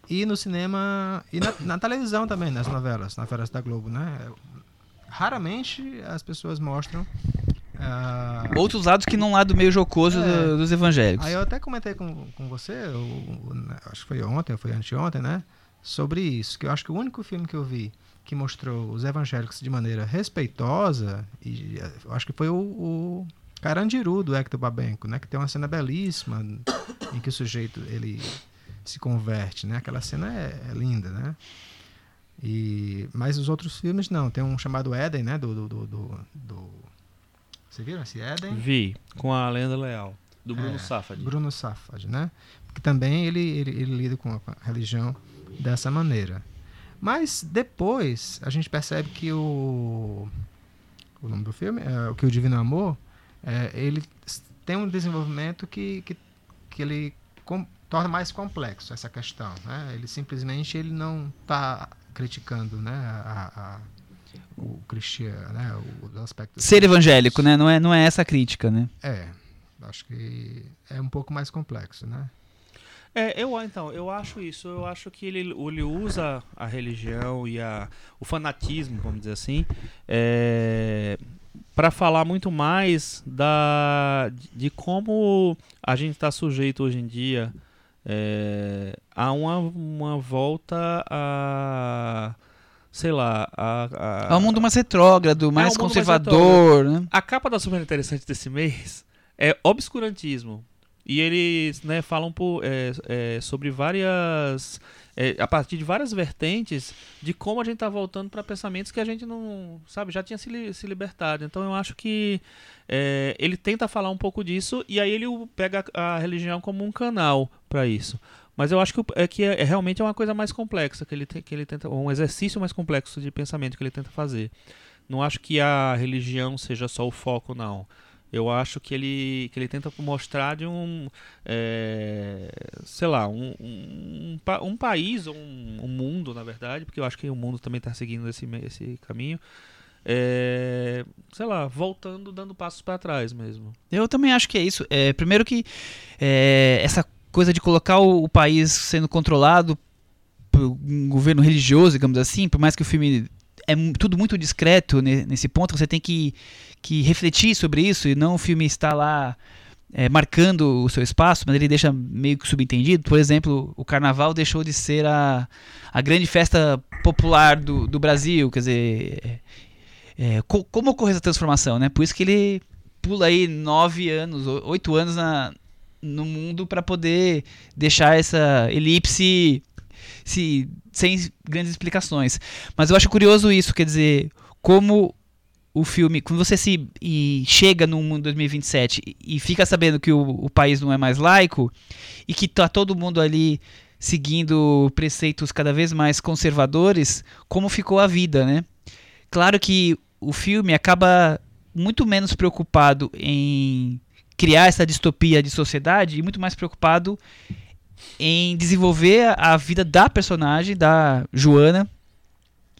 e no cinema e na, na televisão também, nas novelas, nas novelas da Globo, né? Raramente as pessoas mostram. Ah, Outros lados que não lado meio jocoso É. do- dos evangélicos. Aí eu até comentei com, com você, o- né, acho que foi ontem, foi anteontem, né? Sobre isso, que eu acho que o único filme que eu vi que mostrou os evangélicos de maneira respeitosa, e eh, eu acho que foi o, o Carandiru, do Hector Babenco, né? Que tem uma cena belíssima em que o sujeito, ele se converte, né? Aquela cena é, é linda, né? E, mas os outros filmes não, tem um chamado Éden, né? Do, do, do, do- Você viram esse Éden? Vi, com a Lenda Leal, do Bruno É, Safad. Bruno Safad, né? Que também ele, ele, ele lida com a, religião dessa maneira. Mas depois a gente percebe que o o nome do filme, é, o que o Divino Amor, é, ele tem um desenvolvimento que, que, que ele com- torna mais complexo essa questão, né? Ele simplesmente ele não está criticando, né, a, a- o cristiano, né, o, o aspecto Ser evangélico, né? Não é, não é essa a crítica, né? É, acho que é um pouco mais complexo, né? É, eu então, eu acho isso. Eu acho que ele, ele usa a religião e a, o fanatismo, vamos dizer assim, para falar muito mais da, de como a gente está sujeito hoje em dia é, a uma, uma volta a sei lá a, a, É um mundo mais retrógrado, mais um mundo mais conservador, né? a capa da super interessante desse mês é obscurantismo. E eles né, falam por, é, é, sobre várias. é, a partir de várias vertentes de como a gente está voltando para pensamentos que a gente não. Sabe, já tinha se, li- se libertado. Então eu acho que é, ele tenta falar um pouco disso e aí ele pega a, a religião como um canal para isso. Mas eu acho que, é que é, é realmente é uma coisa mais complexa que ele, te- que ele tenta. um exercício mais complexo de pensamento que ele tenta fazer. Não acho que a religião seja só o foco, não. Eu acho que ele, que ele tenta mostrar de um, é, sei lá, um, um, um um país, um, um mundo, na verdade, porque eu acho que o mundo também está seguindo esse, esse caminho, é, sei lá, voltando, dando passos para trás mesmo. Eu também acho que é isso. É, primeiro que é, essa coisa de colocar o, o país sendo controlado por um governo religioso, digamos assim, por mais que o filme é tudo muito discreto ne- nesse ponto, você tem que, que refletir sobre isso e não o filme estar lá é, marcando o seu espaço, mas ele deixa meio que subentendido. Por exemplo, o carnaval deixou de ser a, a grande festa popular do, do Brasil, quer dizer, é, é, co- como ocorreu essa transformação, né? Por isso que ele pula aí nove anos, oito anos na, no mundo para poder deixar essa elipse se, sem grandes explicações. Mas eu acho curioso isso, quer dizer, como o filme, quando você se chega no mundo 2027 e, e fica sabendo que o, o país não é mais laico e que tá todo mundo ali seguindo preceitos cada vez mais conservadores, como ficou a vida, né? Claro que o filme acaba muito menos preocupado em criar essa distopia de sociedade e muito mais preocupado em desenvolver a vida da personagem, da Joana,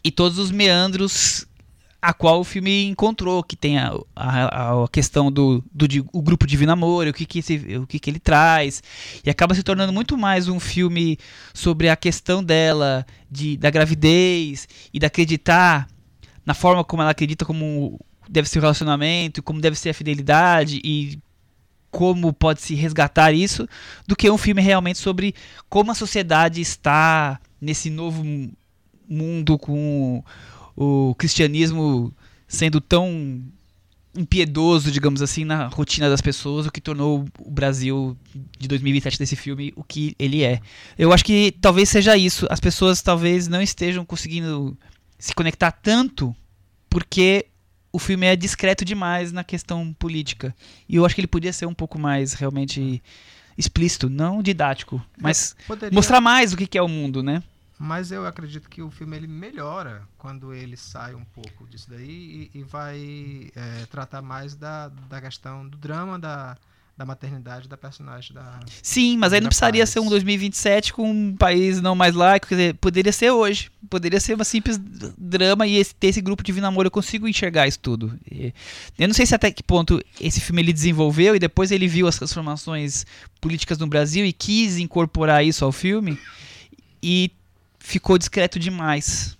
e todos os meandros a qual o filme encontrou, que tem a, a, a questão do, do di- o grupo Divino Amor, o que que, esse- o que que ele traz, e acaba se tornando muito mais um filme sobre a questão dela, de, da gravidez, e de acreditar na forma como ela acredita como deve ser o relacionamento, como deve ser a fidelidade, e como pode se resgatar isso, do que um filme realmente sobre como a sociedade está nesse novo mu- mundo com o cristianismo sendo tão impiedoso, digamos assim, na rotina das pessoas, o que tornou o Brasil de 2027 desse filme o que ele é. Eu acho que talvez seja isso. As pessoas talvez não estejam conseguindo se conectar tanto porque o filme é discreto demais na questão política. E eu acho que ele podia ser um pouco mais realmente explícito, não didático, mas Poderia- mostrar mais o que é o mundo, né? Mas eu acredito que o filme ele melhora quando ele sai um pouco disso daí e, e vai é, tratar mais da, da questão do drama da, da maternidade da personagem da. Sim, mas aí não precisaria ser um 2027 com um país não mais laico, quer dizer, poderia ser hoje. Poderia ser uma simples drama e esse, ter esse grupo de namoro, eu consigo enxergar isso tudo. E eu não sei se até que ponto esse filme ele desenvolveu e depois ele viu as transformações políticas no Brasil e quis incorporar isso ao filme e ficou discreto demais.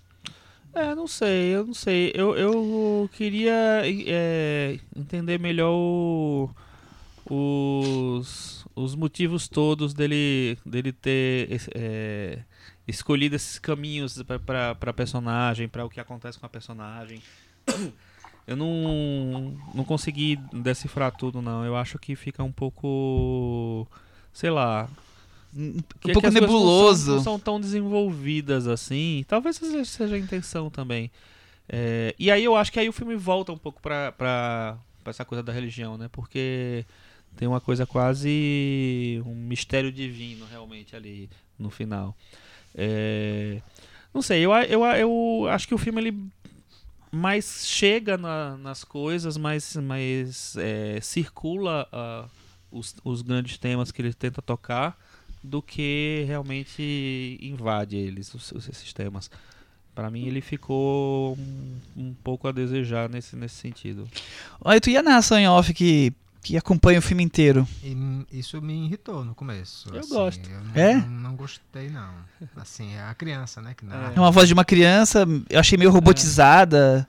É, não sei, eu não sei. Eu, eu queria é, entender melhor o- os, os motivos todos dele, dele ter é, escolhido esses caminhos para a personagem, para o que acontece com a personagem. [COUGHS] Eu não, não consegui decifrar tudo, não. Eu acho que fica um pouco. Sei lá, Um que- que pouco as coisas não são- nebuloso. Não são, tão desenvolvidas assim. Talvez seja, seja a intenção também. É, e aí eu acho que aí o filme volta um pouco pra, pra, pra essa coisa da religião, né? Porque tem uma coisa quase um mistério divino realmente ali no final. É, não sei, eu, eu, eu acho que o filme ele mais chega na- nas coisas, mais, mais é, circula ah, os, os grandes temas que ele tenta tocar do que realmente invade eles, os, os- esses temas. Pra mim ele ficou um, um pouco a desejar nesse, nesse sentido. Olha, tu ia narração em off que, que acompanha o filme inteiro. E isso me irritou no começo. Eu assim, gosto. Eu não, É? não, não gostei, não. Assim, é a criança, né? Que narra. É uma voz de uma criança, eu achei meio robotizada.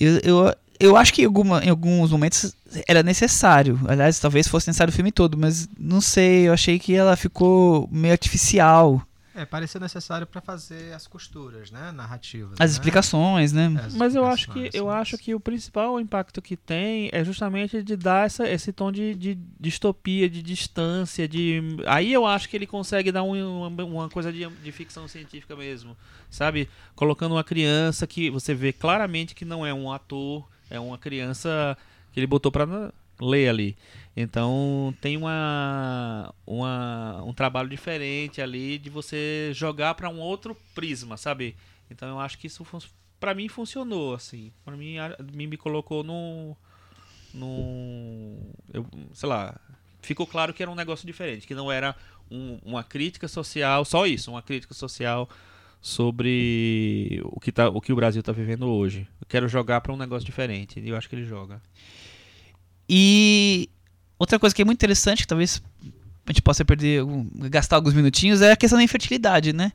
Eu, eu, eu acho que em, alguma, em alguns momentos era necessário. Aliás, talvez fosse necessário o filme todo, mas não sei, eu achei que ela ficou meio artificial. É, pareceu necessário para fazer as costuras, né? Narrativas. As né? explicações, né? As Mas eu acho que explicações, eu acho que o principal impacto que tem é justamente de dar essa, esse tom de, de distopia, de distância, de aí eu acho que ele consegue dar um- uma, uma coisa de, de ficção científica mesmo, sabe? Colocando uma criança que você vê claramente que não é um ator, é uma criança que ele botou pra na- ler ali. Então tem uma, uma um trabalho diferente ali de você jogar pra um outro prisma, sabe? Então eu acho que isso pra mim funcionou assim. Pra mim me, colocou no no eu, sei lá, ficou claro que era um negócio diferente, que não era um- uma crítica social, só isso, uma crítica social sobre o que, tá, o que o Brasil está vivendo hoje. Eu quero jogar para um negócio diferente, e eu acho que ele joga. E outra coisa que é muito interessante, que talvez a gente possa perder, gastar alguns minutinhos, é a questão da infertilidade, né?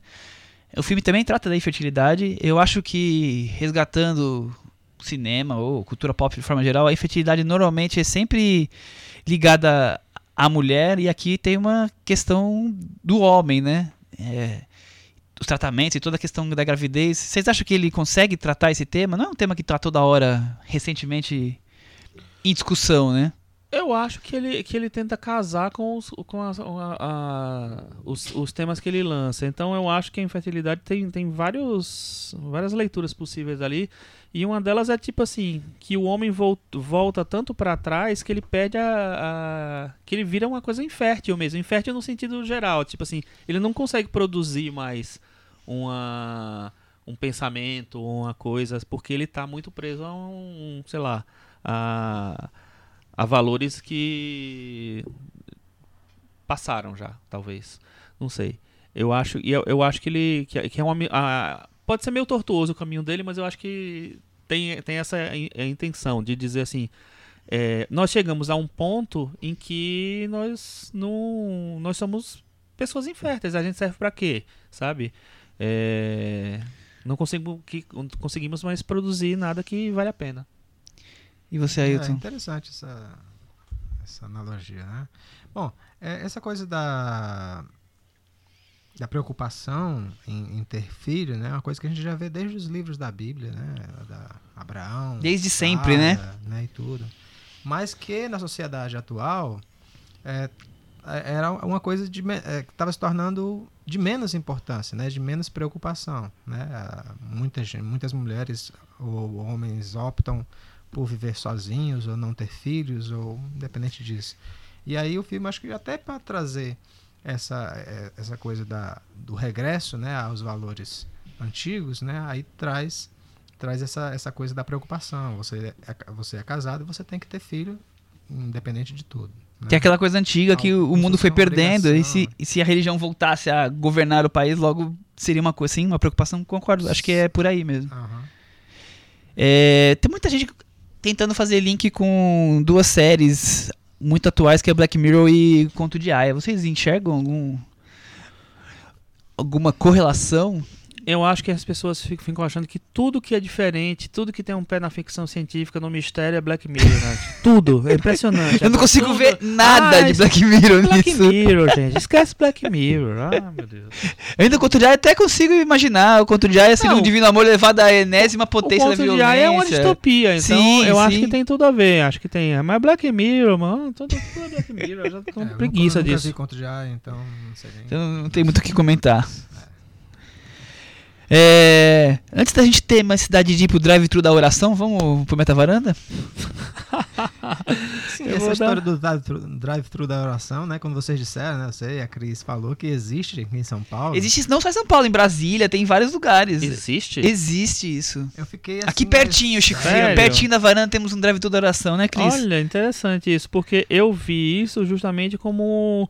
O filme também trata da infertilidade. Eu acho que resgatando cinema ou cultura pop de forma geral, a infertilidade normalmente é sempre ligada à mulher e aqui tem uma questão do homem, né? É, os tratamentos e toda a questão da gravidez. Vocês acham que ele consegue tratar esse tema? Não é um tema que está toda hora recentemente em discussão, né? Eu acho que ele, que ele tenta casar com, os, com as- a- a- os, os temas que ele lança. Então eu acho que a infertilidade tem, tem vários, várias leituras possíveis ali. E uma delas é tipo assim, que o homem vol- volta tanto pra trás que ele perde a, a- que ele vira uma coisa infértil mesmo. Infértil no sentido geral. Tipo assim, ele não consegue produzir mais uma, um pensamento, uma coisa, porque ele tá muito preso a um, sei lá, a a valores que passaram já, talvez. Não sei. Eu acho, eu, eu acho que ele que, que é uma a- pode ser meio tortuoso o caminho dele, mas eu acho que tem, tem essa in- a intenção de dizer assim, é, nós chegamos a um ponto em que nós não nós somos pessoas inférteis. A gente serve para quê, sabe? É, não consigo, que, não conseguimos mais produzir nada que vale a pena. E você, É Ailton? interessante essa, essa analogia, né? Bom, é, essa coisa da, da preocupação em, em ter filho, né? É uma coisa que a gente já vê desde os livros da Bíblia, né? Da Abraão. Desde sempre, né? Sara, E tudo. Mas que na sociedade atual é, é- era uma coisa de, é, que estava se tornando de menos importância, né? De menos preocupação, né? Ah, Muitas, muitas mulheres ou homens optam por viver sozinhos ou não ter filhos ou independente disso. E aí o filme acho que até para trazer essa eh, essa coisa da, do regresso, né, aos valores antigos, né, aí traz traz essa, essa coisa da preocupação. Você é, você é casado, você tem que ter filho independente de tudo. né? Que é aquela coisa antiga que o, mundo foi perdendo. E se, e se a religião voltasse a governar o país, logo seria uma coisa assim, uma preocupação. Concordo, acho que é por aí mesmo. Aham. É, tem muita gente tentando fazer link com duas séries muito atuais, que é Black Mirror e Conto de Aya. Vocês enxergam algum alguma correlação? Eu acho que as pessoas ficam, achando que tudo que é diferente, tudo que tem um pé na ficção científica, no mistério, é Black Mirror, né? [LAUGHS] tudo. É impressionante. Eu não consigo tudo- ver nada Ah, de Black Mirror Black nisso. Mirror, gente. Esquece Black Mirror. Ah, meu Deus. Eu ainda o Conto de até consigo imaginar. O Conto de Aya seria Não, um divino amor levado à enésima potência o da conto de violência. Aya é uma distopia, então Sim, eu acho sim. que tem tudo a ver. Acho que tem. Mas Black Mirror, mano, tudo, tudo é Black Mirror. Eu já tô com É, eu preguiça nunca, disso. Nunca vi conto de ar, então não sei nem. Então não tem muito o que comentar. É, antes da gente ter uma cidade de ir pro drive-thru da oração, vamos pro Meta Varanda? [LAUGHS] Sim, Eu essa vou história do drive-thru drive-thru da oração, né? Quando vocês disseram, né? Você e a Cris falou que existe aqui em São Paulo. Existe não só em São Paulo, em Brasília, tem em vários lugares. Existe? Existe isso. Eu fiquei assim, Aqui pertinho, mas- Chico. Sério? Pertinho da varanda temos um drive-thru da oração, né, Cris? Olha, interessante isso, porque eu vi isso justamente como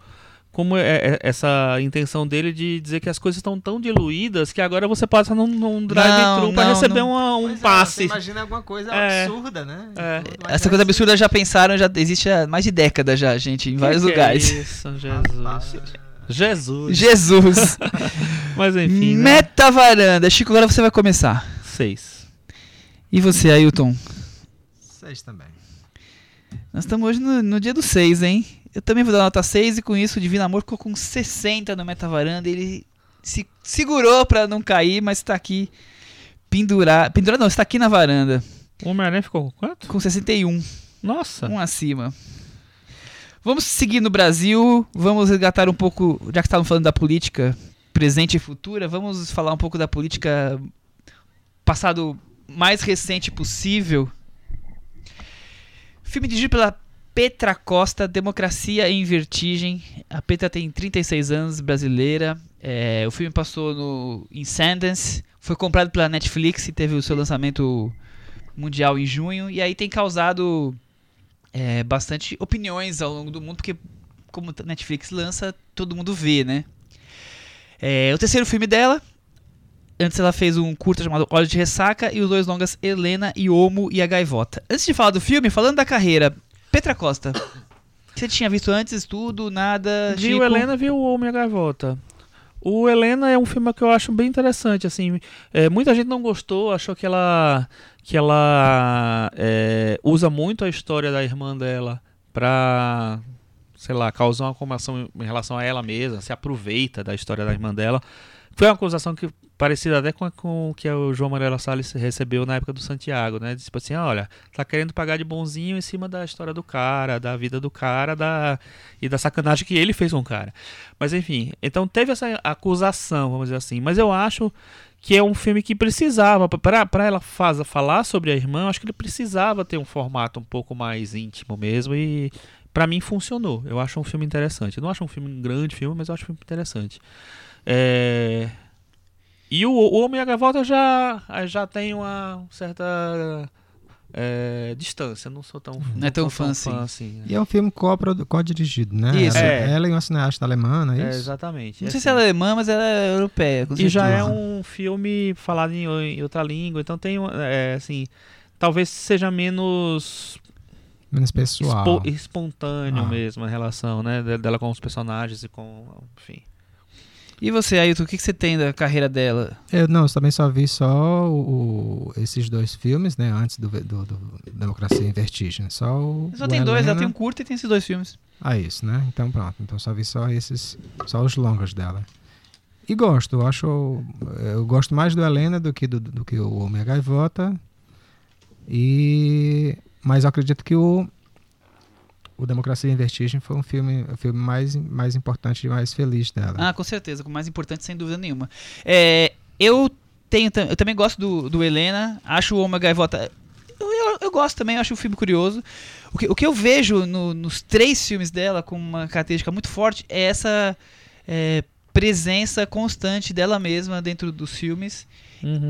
como é, é essa intenção dele de dizer que as coisas estão tão diluídas que agora você passa num, num drive-thru para receber não. uma- um Pois é, passe. você imagina alguma coisa É. absurda, né? É. Essa coisa assim. absurda já pensaram, já existe há mais de décadas já, gente, em vários Que que lugares. É isso, Jesus. Jesus. Jesus! [LAUGHS] Mas enfim, né? Meta varanda. Chico, agora você vai começar. Seis. E você, Ailton? Seis também. Nós estamos hoje no, no dia do 6, hein? Eu também vou dar nota 6 e com isso o Divino Amor ficou com 60 no Meta Varanda. Ele se segurou pra não cair, mas tá aqui pendurado. Pendurado não, está aqui na varanda. O Homem-Aranha ficou com quanto? Com 61, Nossa. um acima. Vamos seguir no Brasil, vamos resgatar um pouco, já que estávamos falando da política presente e futura, vamos falar um pouco da política passado mais recente possível. Filme dirigido pela Petra Costa, Democracia em Vertigem. A Petra tem 36 anos, brasileira. É, o filme passou no, em foi comprado pela Netflix e teve o seu lançamento mundial em junho. E aí tem causado é, bastante opiniões ao longo do mundo, porque como a Netflix lança, todo mundo vê, né? É, o terceiro filme dela. Antes ela fez um curta chamado Olhos de Ressaca e os dois longas Helena e Homo e a Gaivota. Antes de falar do filme, falando da carreira, Petra Costa. Você tinha visto antes tudo, nada? Viu Chico? Helena, viu o Homem a Gaivota. O Helena é um filme que eu acho bem interessante, assim, é, muita gente não gostou, achou que ela que ela é, usa muito a história da irmã dela pra, sei lá, causar uma comoção em relação a ela mesma, se aproveita da história da irmã dela. Foi uma acusação que parecida até com, com o que o João Manuel Salles recebeu na época do Santiago, né? Tipo assim, olha, tá querendo pagar de bonzinho em cima da história do cara, da vida do cara, da e da sacanagem que ele fez com o cara. Mas enfim, então teve essa acusação, vamos dizer assim. Mas eu acho que é um filme que precisava, para ela faz, falar sobre a irmã, eu acho que ele precisava ter um formato um pouco mais íntimo mesmo e pra mim funcionou. Eu acho um filme interessante. Eu não acho um filme um grande filme, mas eu acho um filme interessante. É, E o, o Homem e a Gaivota já, já tem uma certa é, distância. Não sou tão, Não é tão fã assim. assim. E é um filme co-dirigido, né? Isso. Ela, É. ela é uma cineasta alemã, não é É, isso? exatamente. Não é sei assim. se ela é alemã, mas ela é europeia. com E já é um filme falado em, em outra língua, então tem, é, assim, talvez seja menos Menos pessoal. espo- espontâneo Ah. mesmo a relação, né, de- dela com os personagens e com, enfim. E você, Ailton, o que, que você tem da carreira dela? Eu não, eu também só vi só o- esses dois filmes, né? Antes do, do- do Democracia em Vertigem. Só o. Só o tem dois, ela Helena. tem um curto e tem esses dois filmes. Ah, isso, né? Então pronto. Então só vi só esses. Só os longas dela. E gosto, eu acho. Eu gosto mais do Helena do que do, do que o Homem Gaivota. E. Mas eu acredito que o. O Democracia em Vertigem foi um filme, o filme mais, mais importante e mais feliz dela. Ah, com certeza, o mais importante, sem dúvida nenhuma. É, eu tenho, eu também gosto do, do Helena, acho o Homem Gaivota. Eu, eu, eu gosto também, acho o filme curioso. O que, o que eu vejo no- nos três filmes dela com uma característica muito forte é essa é, presença constante dela mesma dentro dos filmes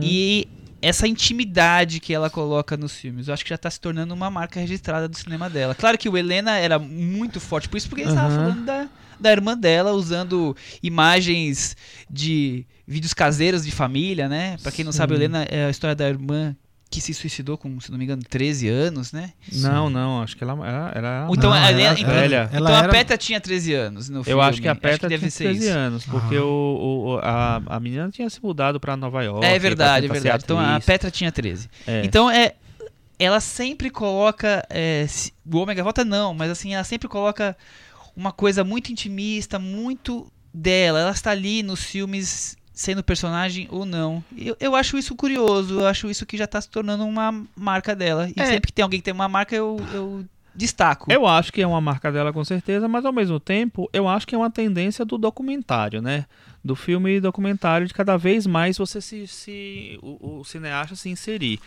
e essa intimidade que ela coloca nos filmes. Eu acho que já tá se tornando uma marca registrada do cinema dela. Claro que o Helena era muito forte por isso, porque ele estava falando da, da irmã dela, usando imagens de vídeos caseiros de família, né? Pra quem não sabe, Sim. Helena é a história da irmã que se suicidou com, se não me engano, 13 anos, né? Não, não, acho que ela era... era Então, Não, a ela- então, velha. ela então a era- Petra tinha 13 anos no filme. eu acho que a Petra deve tinha ser 13 isso. anos, porque o, o- a, a menina tinha se mudado pra Nova York. É verdade, é tentar ser verdade. Então a. Petra tinha 13. É. Então é. Ela sempre coloca. é, se- o Ômega Volta não, mas assim, ela sempre coloca uma coisa muito intimista, muito dela. Ela está ali nos filmes sendo personagem ou não. Eu, eu acho isso curioso, eu acho isso que já está se tornando uma marca dela. E É. sempre que tem alguém que tem uma marca, eu, eu destaco. Eu acho que é uma marca dela com certeza, mas ao mesmo tempo eu acho que é uma tendência do documentário, né? Do filme documentário de cada vez mais você se, se o, o cineasta se inserir.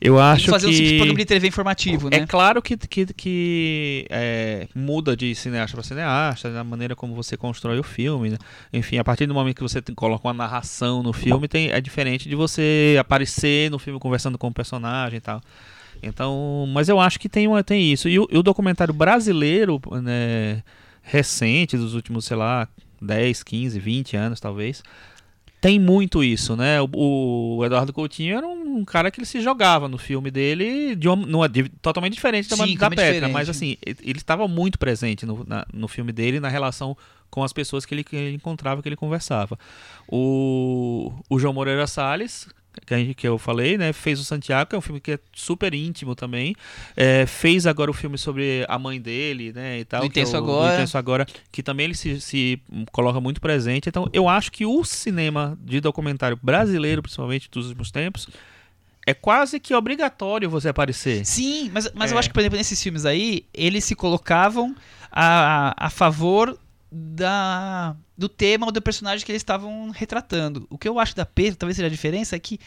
Eu acho fazer um que tipo de programa de TV informativo, é né? claro que, que, que é, muda de cineasta para cineasta, na maneira como você constrói o filme. né? Enfim, a partir do momento que você tem- coloca uma narração no filme, tem, é diferente de você aparecer no filme conversando com o personagem e tal. Então, mas eu acho que tem, uma, tem isso. E o, o documentário brasileiro, né, recente, dos últimos, sei lá, 10, 15, 20 anos talvez, tem muito isso, né? O, o Eduardo Coutinho era um, cara que ele se jogava no filme dele de uma, numa, de, totalmente diferente da, Sim, da Petra, diferente. mas assim, ele ele estava muito presente no, na- no filme dele na relação com as pessoas que ele, que ele encontrava, que ele conversava. O, o João Moreira Salles, que, a eu falei, né? Fez o Santiago, que é um filme que é super íntimo também. É, fez agora o filme sobre a mãe dele, né? E tal, Do que é Intenso o- Agora. Intenso Agora, que também ele se, se coloca muito presente. Então, eu acho que o cinema de documentário brasileiro, principalmente dos últimos tempos, é quase que obrigatório você aparecer. Sim, mas, mas eu É. acho que, por exemplo, nesses filmes aí, eles se colocavam a, a favor da, do tema ou do personagem que eles estavam retratando. O que eu acho da Pedro, talvez seja a diferença, é que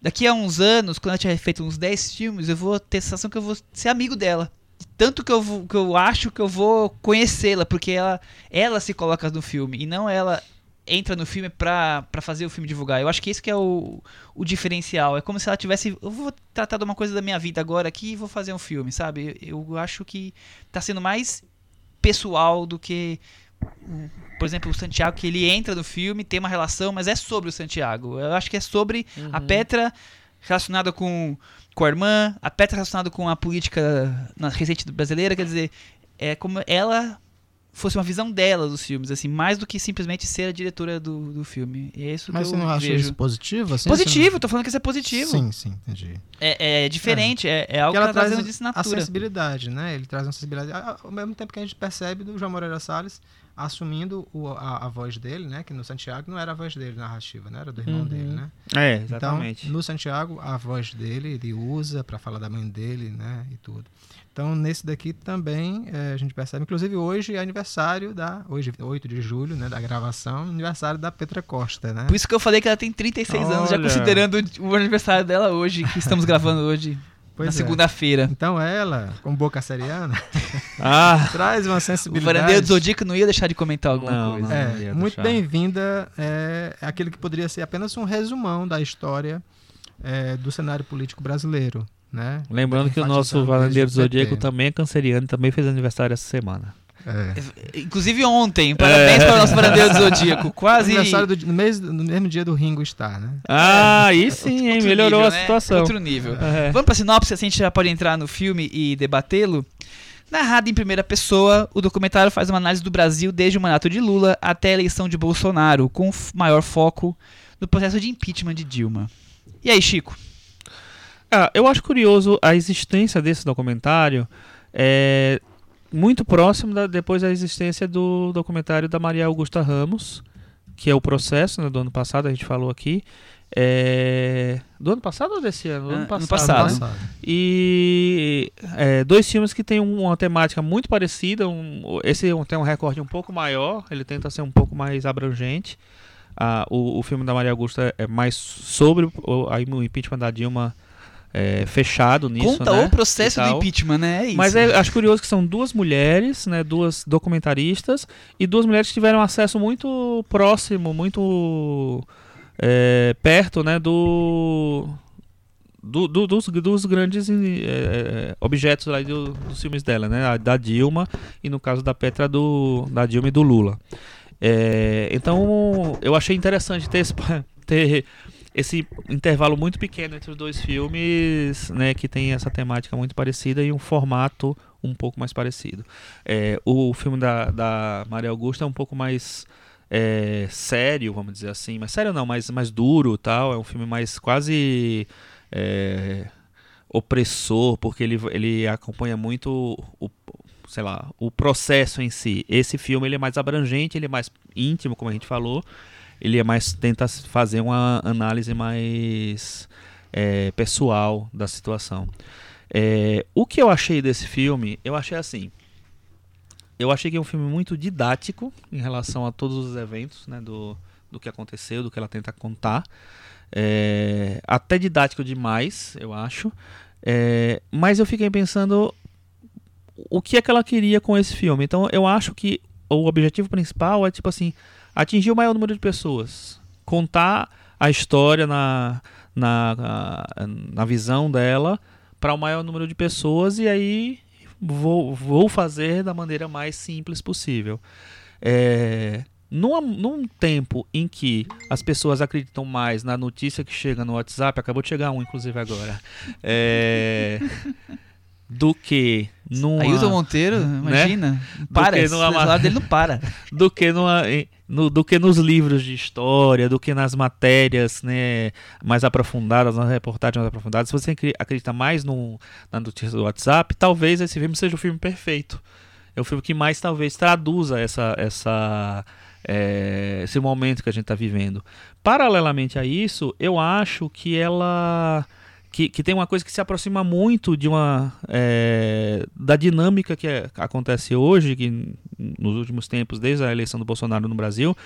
daqui a uns anos, quando ela tiver feito uns 10 filmes, eu vou ter a sensação que eu vou ser amigo dela. Tanto que eu, que eu acho que eu vou conhecê-la, porque ela, ela se coloca no filme e não ela entra no filme pra fazer o filme divulgar. Eu acho que esse que é o, o diferencial. É como se ela tivesse. Eu vou tratar de uma coisa da minha vida agora aqui e vou fazer um filme, sabe? Eu, eu acho que tá sendo mais pessoal do que. Por exemplo, o Santiago, que ele entra no filme, tem uma relação, mas é sobre o Santiago. Eu acho que é sobre a Petra relacionada com, com a irmã, a Petra relacionada com a política na recente brasileira, quer dizer, é como ela fosse uma visão dela dos filmes, assim, mais do que simplesmente ser a diretora do, do filme. E é isso Mas que você eu não acha vejo. isso positivo? Assim, Positivo, tô falando que isso é positivo. Não- Sim, sim, entendi. É, é diferente, é, é algo Porque que ela tá trazendo de a assinatura. sensibilidade, né? Ele traz uma sensibilidade. a- Ao mesmo tempo que a gente percebe do João Moreira Salles assumindo o- a, a voz dele, né? Que no Santiago não era a voz dele narrativa, né? Era do irmão Uhum. dele, né? É, Então, exatamente. no Santiago, a voz dele, ele usa para falar da mãe dele, né? E tudo. Então, nesse daqui também eh, a gente percebe. Inclusive, hoje é aniversário da. Hoje, 8 de julho, né? Da gravação, aniversário da Petra Costa, né? Por isso que eu falei que ela tem 36 anos, já Olha. considerando o aniversário dela hoje, que estamos gravando hoje, Pois na é. segunda-feira. Então, ela, como boca seriana, [LAUGHS] Ah, [LAUGHS] traz uma O sensibilidade. Varandeiro do Zodíaco não ia deixar de comentar alguma Não, coisa. não. É, ia muito bem-vinda. É, é aquele que poderia ser apenas um resumão da história é, do cenário político brasileiro, né? lembrando que o nosso Enfatizando Valendeiro desde o Zodíaco também é canceriano e também fez aniversário essa semana. É. Inclusive ontem, parabéns para o nosso Varandeiro do Zodíaco. [LAUGHS] Quase. Aniversário do, no, mês, no mesmo dia do Ringo Starr, né? Ah, aí sim, hein? Outro Melhorou nível, a né? situação. Outro nível. É. Vamos pra sinopse, assim a gente já pode entrar no filme e debatê-lo. Narrado em primeira pessoa, o documentário faz uma análise do Brasil desde o mandato de Lula até a eleição de Bolsonaro, com maior foco no processo de impeachment de Dilma. E aí, Chico? Ah, eu acho curioso a existência desse documentário é muito próximo da, depois da existência do documentário da Maria Augusta Ramos, que é o processo né, do ano passado, a gente falou aqui. É, do ano passado ou desse ano? Do ano ano passado. passado. né? E é, dois filmes que têm uma temática muito parecida. Um, esse tem um recorde um pouco maior, ele tenta ser um pouco mais abrangente. Ah, o, o filme da Maria Augusta é mais sobre o, o impeachment da Dilma é, fechado nisso. Conta né, o processo do impeachment, né? É isso. Mas é, acho curioso que são duas mulheres, né, duas documentaristas, e duas mulheres que tiveram acesso muito próximo, muito é, perto né, do, do- do- dos, dos grandes é, objetos lá do- dos filmes dela, né, da Dilma e no caso da Petra do, da Dilma e do Lula. É, então eu achei interessante ter esse, [LAUGHS] ter esse intervalo muito pequeno entre os dois filmes, né, que tem essa temática muito parecida e um formato um pouco mais parecido. É, o filme da, da Maria Augusta é um pouco mais é, sério, vamos dizer assim, mas sério não, mais, mais duro, tal. É um filme mais quase é, opressor, porque ele, ele acompanha muito o, sei lá, o processo em si. Esse filme ele é mais abrangente, ele é mais íntimo, como a gente falou. Ele é mais tenta fazer uma análise mais é, pessoal da situação. É, o que eu achei desse filme, eu achei assim. Eu achei que é um filme muito didático em relação a todos os eventos, né, do, do que aconteceu, do que ela tenta contar. É, até didático demais, eu acho. É, mas eu fiquei pensando o que é que ela queria com esse filme. Então eu acho que o objetivo principal é tipo assim atingir o maior número de pessoas, contar a história na, na, na, visão dela para o maior número de pessoas e aí vou, vou fazer da maneira mais simples possível. É, num, num tempo em que as pessoas acreditam mais na notícia que chega no WhatsApp, acabou de chegar um, inclusive, agora, é, do que numa, Ailton Monteiro, imagina, para, que esse numa- lado dele não para. [LAUGHS] do que numa, no- do que nos livros de história, do que nas matérias né, mais aprofundadas, nas reportagens mais aprofundadas. Se você acredita mais no, na notícia do WhatsApp, talvez esse filme seja o filme perfeito. É o filme que mais talvez traduza essa, essa, é, esse momento que a gente está vivendo. Paralelamente a isso, eu acho que ela que, que tem uma coisa que se aproxima muito de uma é, da dinâmica que é- acontece hoje, que nos últimos tempos, desde a eleição do Bolsonaro no Brasil,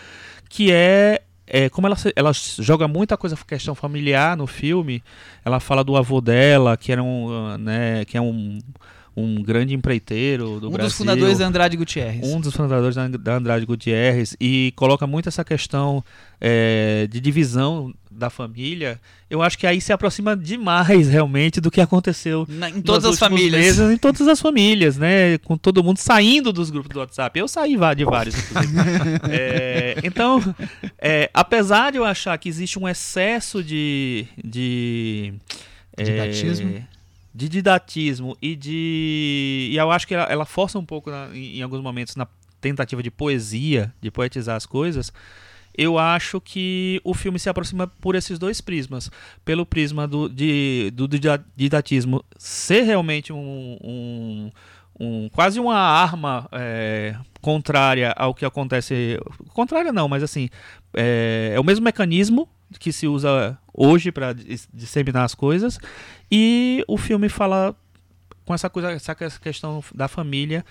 que é, é, como ela, ela joga muita coisa questão familiar no filme. Ela fala do avô dela, que era um, ah, né, que é um, um grande empreiteiro do um Brasil. dos fundadores da Andrade Gutierrez. Um dos fundadores da, da Andrade Gutierrez e coloca muito essa questão é, de divisão da família. Eu acho que aí se aproxima demais realmente do que aconteceu Na- em todas as famílias. meses, em todas as famílias, né? Com todo mundo saindo dos grupos do WhatsApp. Eu saí de vários, inclusive. [LAUGHS] É, então, é, apesar de eu achar que existe um excesso de. de é, Didatismo. de didatismo e de. E eu acho que ela, ela força um pouco na- em, em alguns momentos na tentativa de poesia, de poetizar as coisas. Eu acho que o filme se aproxima por esses dois prismas. Pelo prisma do, de, do dida- didatismo ser realmente um, um, um- quase uma arma é, contrária ao que acontece. Contrária não, mas assim, é, é o mesmo mecanismo que se usa hoje para disseminar as coisas. E o filme fala com essa coisa, essa questão da família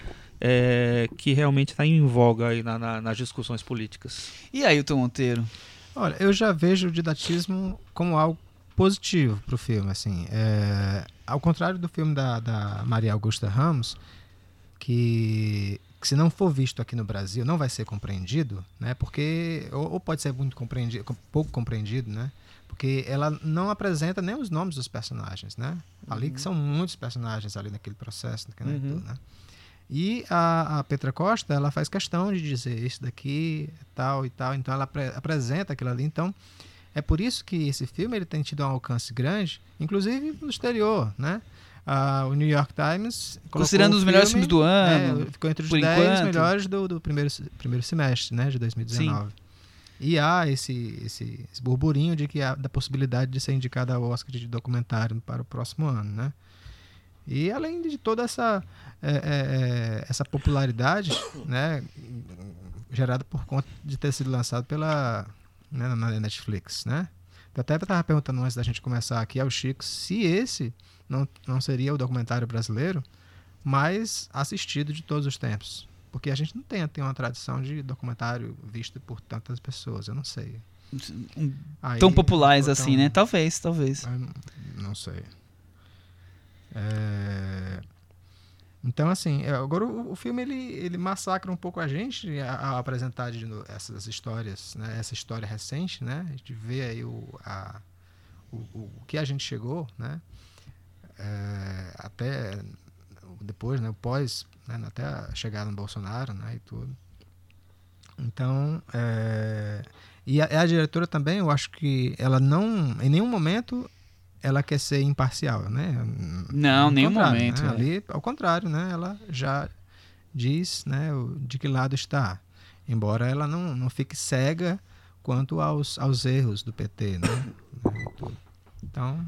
é, que realmente está em voga aí na- na- nas discussões políticas. E Ailton Monteiro? Olha, eu já vejo o didatismo como algo positivo pro filme, assim. É, ao contrário do filme da, da Maria Augusta Ramos, que, que se não for visto aqui no Brasil não vai ser compreendido, né? Porque ou, ou pode ser muito compreendido, com- pouco compreendido, né? Porque ela não apresenta nem os nomes dos personagens, né? Ali que são muitos personagens ali naquele processo, naquele Uhum. tudo, né? E a, a Petra Costa, ela faz questão de dizer isso daqui, tal e tal. Então ela apre- apresenta aquilo ali. Então é por isso que esse filme ele tem tido um alcance grande, inclusive no exterior, né? Ah, o New York Times Considerando o os melhores filme, filmes do ano. é, ficou entre os por 10 enquanto. melhores do, do primeiro, primeiro semestre, né, de 2019. E há esse, esse, esse burburinho de que há da possibilidade de ser indicado ao Oscar de documentário para o próximo ano, né? E além de toda essa é, é, é, essa popularidade, [COUGHS] né, gerada por conta de ter sido lançado pela né, na Netflix, né? Eu até estava perguntando antes da gente começar aqui ao Chico se esse não, não seria o documentário brasileiro mais assistido de todos os tempos. Porque a gente não tem, tem uma tradição de documentário visto por tantas pessoas, eu não sei. Aí, Tão populares ficou assim, tão- né? Talvez, talvez. não sei. É, Então, assim, é, agora o, filme ele, ele massacra um pouco a gente ao apresentar essas histórias, né? essa história recente, né? A gente vê aí o, a, o, o que a gente chegou, né? É, até depois, né? Pós, né? até a chegada no Bolsonaro, né? E tudo. Então, é, e a, a diretora também, eu acho que ela não, em nenhum momento, ela quer ser imparcial, né? Não, Ao nenhum contrário, momento, né? Ali, ao contrário, né? Ela já diz, né? De que lado está, embora ela não, não fique cega quanto aos, aos erros do PT, né? [COUGHS] Então,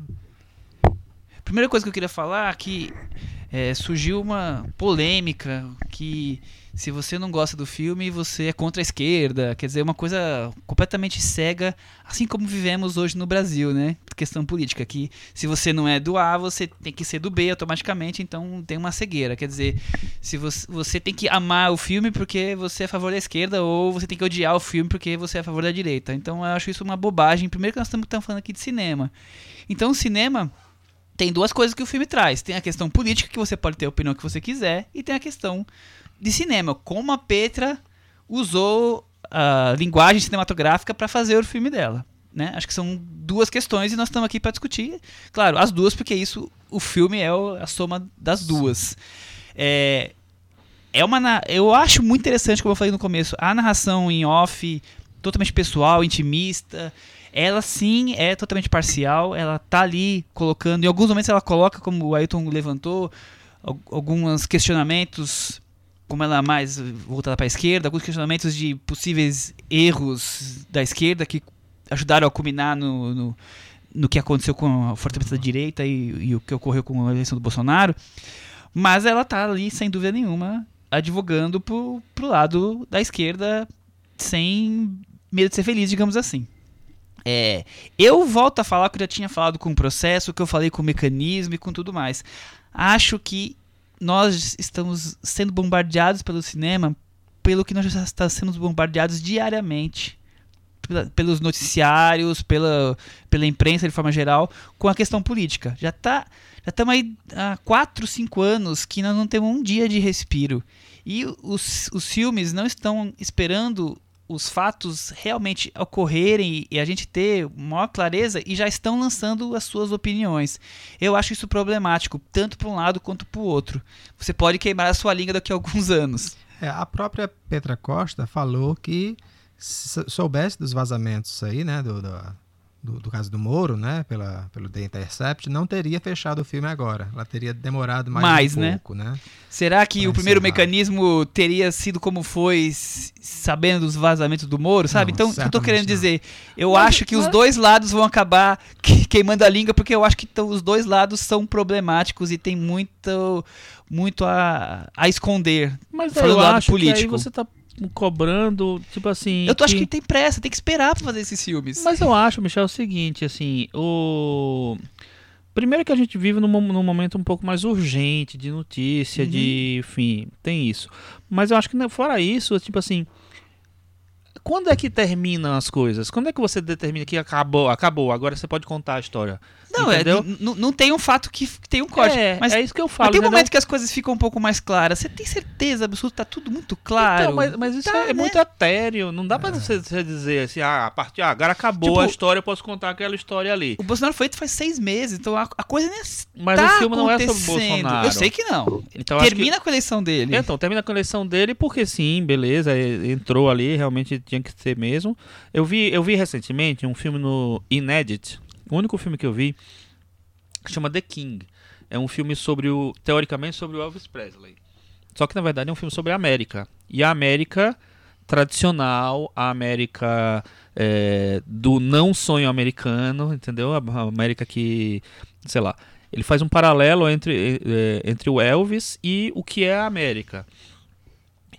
Primeira coisa que eu queria falar é que é, surgiu uma polêmica que se você não gosta do filme, você é contra a esquerda. Quer dizer, uma coisa completamente cega, assim como vivemos hoje no Brasil, né? Questão política, que se você não é do A, você tem que ser do B automaticamente, então tem uma cegueira. Quer dizer, se você, você tem que amar o filme porque você é a favor da esquerda, ou você tem que odiar o filme porque você é a favor da direita. Então eu acho isso uma bobagem. Primeiro que nós estamos estamos falando aqui de cinema. Então o cinema tem duas coisas que o filme traz. Tem a questão política, que você pode ter a opinião que você quiser, e tem a questão de cinema, como a Petra usou a linguagem cinematográfica para fazer o filme dela. Né? Acho que são duas questões e nós estamos aqui para discutir. Claro, as duas, porque isso, o filme é a soma das duas. É, é uma. Eu acho muito interessante, como eu falei no começo, a narração em off, totalmente pessoal, intimista. Ela sim é totalmente parcial, ela tá ali colocando, em alguns momentos ela coloca, como o Ailton levantou, al- alguns questionamentos, como ela é mais voltada para a esquerda, alguns questionamentos de possíveis erros da esquerda que ajudaram a culminar no, no, no que aconteceu com a fortalecimento da direita e, e o que ocorreu com a eleição do Bolsonaro. Mas ela tá ali, sem dúvida nenhuma, advogando pro, pro lado da esquerda sem medo de ser feliz, digamos assim. É, eu volto a falar que eu já tinha falado com o processo, que eu falei com o mecanismo e com tudo mais. Acho que nós estamos sendo bombardeados pelo cinema pelo que nós já estamos sendo bombardeados diariamente pelos noticiários, pela, pela imprensa de forma geral, com a questão política. Já tá, já estamos aí há 4, 5 anos que nós não temos um dia de respiro. E os, os filmes não estão esperando os fatos realmente ocorrerem e a gente ter maior clareza e já estão lançando as suas opiniões. Eu acho isso problemático, tanto para um lado quanto para o outro. Você pode queimar a sua língua daqui a alguns anos. É, a própria Petra Costa falou que se soubesse dos vazamentos aí, né, do, do, do- do caso do Moro, né, pela, pelo The Intercept, não teria fechado o filme agora. Ela teria demorado mais, Mais, um né? pouco, né? Será que Pra o primeiro mecanismo teria sido como foi, sabendo dos vazamentos do Moro, sabe? Não, então, o que eu tô certamente querendo não. dizer, eu Mas- acho que os mas- dois lados vão acabar [LAUGHS] que- queimando a língua, porque eu acho que os dois lados são problemáticos e tem muito, muito a, a esconder. Mas Falando eu do lado acho que aí político. você tá cobrando, tipo assim... Eu tô acho que tem pressa, tem que esperar pra fazer esses filmes. Mas eu acho, Michel, o seguinte, assim, o... Primeiro que a gente vive num, num momento um pouco mais urgente, de notícia, Uhum. de... Enfim, tem isso. Mas eu acho que né, fora isso, tipo assim... Quando é que terminam as coisas? Quando é que você determina que acabou, acabou, agora você pode contar a história? não, é, entendeu? n- não tem um fato que tem um corte. é, mas é isso que eu mas falo, tem um entendeu? momento que as coisas ficam um pouco mais claras. Você tem certeza absoluta, tá tudo muito claro. Então, mas, mas isso Tá, é, né? muito etéreo. Não dá pra você, você dizer assim, ah, a partir, ah, agora acabou Tipo- a história, eu posso contar aquela história ali. O Bolsonaro foi eleito faz seis meses, então a, a coisa nem Mas tá o filme não é sobre o. Bolsonaro. Eu sei que não. Então, acho que- Termina com a eleição dele. Então, termina com a eleição dele, porque sim, beleza, e- entrou ali, realmente tinha que ser mesmo. Eu vi, eu vi recentemente um filme no Inedit, o único filme que eu vi, chama The King. É um filme sobre o, teoricamente, sobre o Elvis Presley. Só que na verdade é um filme sobre a América. E a América tradicional, a América é, do não sonho americano, entendeu? A América que, sei lá, ele faz um paralelo entre, eh, entre o Elvis e o que é a América.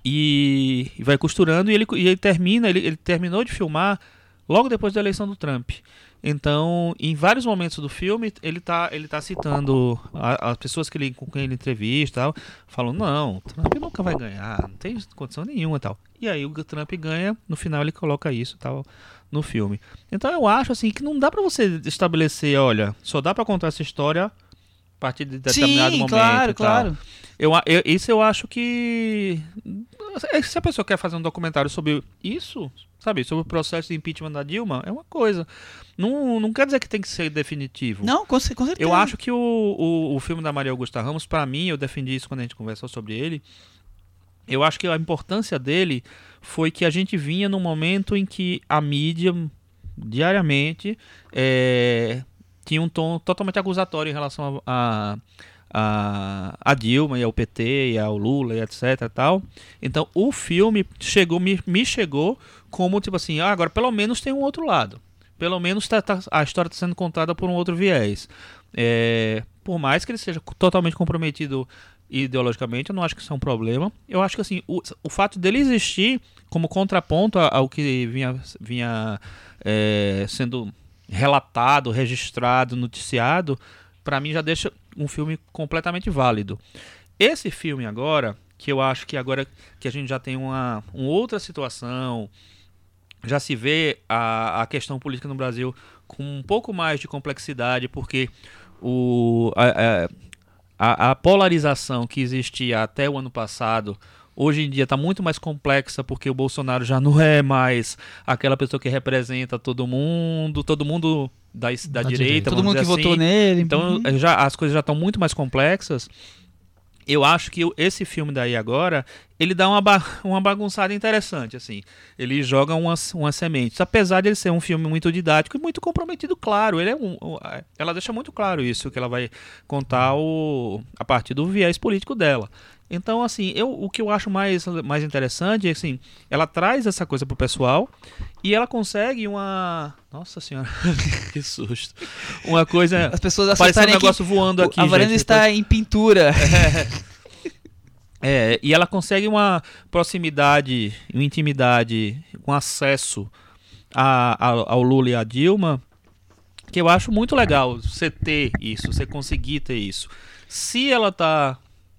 E, e vai costurando e ele, e ele termina, ele, ele terminou de filmar logo depois da eleição do Trump. Então, em vários momentos do filme, ele tá, ele tá citando a- as pessoas que ele, com quem ele entrevista, tal, falam, não, Trump nunca vai ganhar, não tem condição nenhuma tal. E aí o Trump ganha, no final ele coloca isso tal no filme. Então eu acho assim que não dá pra você estabelecer, olha, só dá pra contar essa história a partir de determinado Sim, momento. claro, claro. Eu, eu- isso eu acho que. é, Se a pessoa quer fazer um documentário sobre isso, sabe, sobre o processo de impeachment da Dilma, é uma coisa. Não, não quer dizer que tem que ser definitivo. Não, com, cer- com certeza. Eu acho que o, o, o filme da Maria Augusta Ramos, pra mim, eu defendi isso quando a gente conversou sobre ele. Eu acho que a importância dele foi que a gente vinha num momento em que a mídia, diariamente, é, tinha um tom totalmente acusatório em relação a, a, a Dilma e ao PT e ao Lula e etc tal. Então o filme chegou, me, me chegou como tipo assim, ah, agora pelo menos tem um outro lado. Pelo menos tá- tá- a história está sendo contada por um outro viés. É, por mais que ele seja totalmente comprometido ideologicamente, eu não acho que isso é um problema. Eu acho que assim, o, o fato dele existir como contraponto ao que vinha, vinha é, sendo relatado, registrado, noticiado, pra mim já deixa um filme completamente válido. Esse filme agora, que eu acho que agora que a gente já tem uma, uma outra situação, já se vê a, a questão política no Brasil com um pouco mais de complexidade, porque o, a, a, a polarização que existia até o ano passado hoje em dia está muito mais complexa porque o Bolsonaro já não é mais aquela pessoa que representa todo mundo, todo mundo da, da, Da direita, direita. Todo mundo que dizer votou assim. nele. Então uhum. já, as coisas já estão muito mais complexas. eu acho que esse filme daí agora, ele dá uma, ba [LAUGHS] uma bagunçada interessante, assim. Ele joga umas, umas sementes. Apesar de ele ser um filme muito didático e muito comprometido, claro. Ele é um- ela deixa muito claro isso, que ela vai contar o, a partir do viés político dela. Então, assim, eu, o que eu acho mais, mais interessante é assim, ela traz essa coisa pro pessoal e ela consegue uma. Nossa senhora, [LAUGHS] que susto. Uma coisa. As pessoas um assustarem que negócio voando aqui. a varanda gente, está em pintura. [LAUGHS] É, e ela consegue uma proximidade, uma intimidade, um acesso a, a- ao Lula e à Dilma que eu acho muito legal você ter isso, você conseguir ter isso. Se ela tá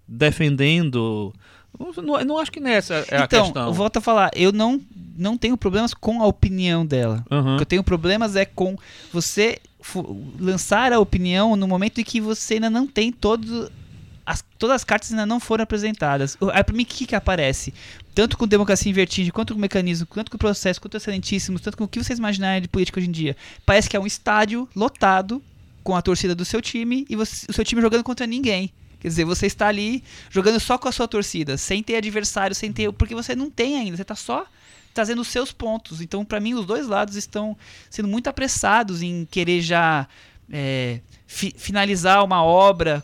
defendendo. Não, não- acho que nessa é a então, questão. eu volto a falar, eu não, não tenho problemas com a opinião dela. Aham. O que eu tenho problemas é com você lançar a opinião no momento em que você ainda não tem todo as, todas as cartas ainda não foram apresentadas. Aí, pra mim, o que, que aparece? Tanto com democracia em vertigem, quanto com o mecanismo, quanto com o processo, quanto com excelentíssimos, tanto com o que vocês imaginarem de política hoje em dia. Parece que é um estádio lotado com a torcida do seu time e você- o seu time jogando contra ninguém. Quer dizer, você está ali jogando só com a sua torcida, sem ter adversário, sem ter. Porque você não tem ainda, você está só trazendo os seus pontos. Então, para mim, os dois lados estão sendo muito apressados em querer já é, fi- finalizar uma obra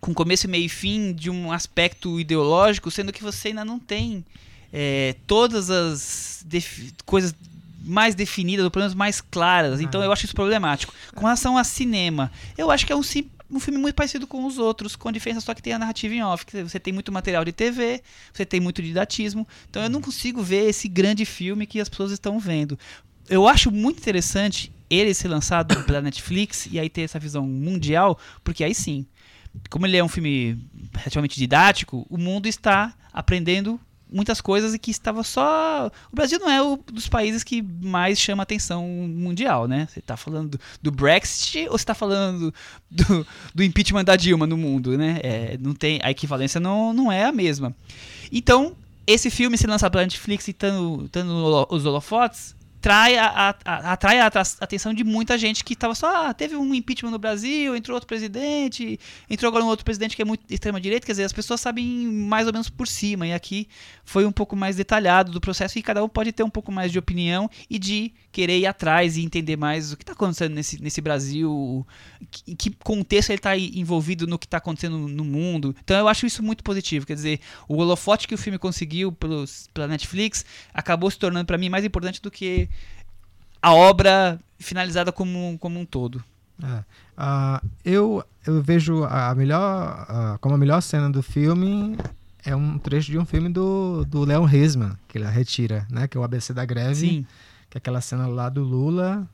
com começo, meio e fim de um aspecto ideológico, sendo que você ainda não tem é, todas as coisas mais definidas, ou pelo menos mais claras. Então Ah. eu acho isso problemático. Com relação a cinema, eu acho que é um, sim- um filme muito parecido com os outros, com a diferença só que tem a narrativa em off. que Você tem muito material de TV, você tem muito didatismo. Então eu não consigo ver esse grande filme que as pessoas estão vendo. Eu acho muito interessante ele ser lançado [COUGHS] pela Netflix e aí ter essa visão mundial, porque aí sim, como ele é um filme relativamente didático, o mundo está aprendendo muitas coisas e que estava só. O Brasil não é um dos países que mais chama atenção mundial, né? Você está falando do, Brexit ou você está falando do, do impeachment da Dilma no mundo, né? É, não tem, a equivalência não, não é a mesma. Então, esse filme ser lançado pela Netflix e estando estando no- os holofotes. Trai a, a- atrai a atenção de muita gente que estava só. Ah, teve um impeachment no Brasil, entrou outro presidente, entrou agora um outro presidente que é muito extrema-direita. Quer dizer, as pessoas sabem mais ou menos por cima. E aqui foi um pouco mais detalhado do processo e cada um pode ter um pouco mais de opinião e de querer ir atrás e entender mais o que está acontecendo nesse, nesse Brasil, que- em que contexto ele está envolvido no que está acontecendo no mundo. Então eu acho isso muito positivo. Quer dizer, o holofote que o filme conseguiu pelos, pela Netflix acabou se tornando para mim mais importante do que a obra finalizada como, como um todo. É. Ah, eu, eu vejo a melhor, ah, como a melhor cena do filme é um trecho de um filme do, do Leon Risman, que ele retira, né? Que é o ABC da Greve. Sim. Que é aquela cena lá do Lula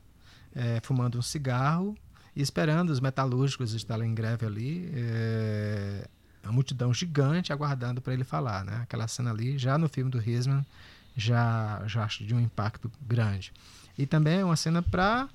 é, fumando um cigarro e esperando os metalúrgicos estarem em greve ali. É, uma multidão gigante aguardando para ele falar, né? Aquela cena ali, já no filme do Risman, já, já acho de um impacto grande. E também é uma cena para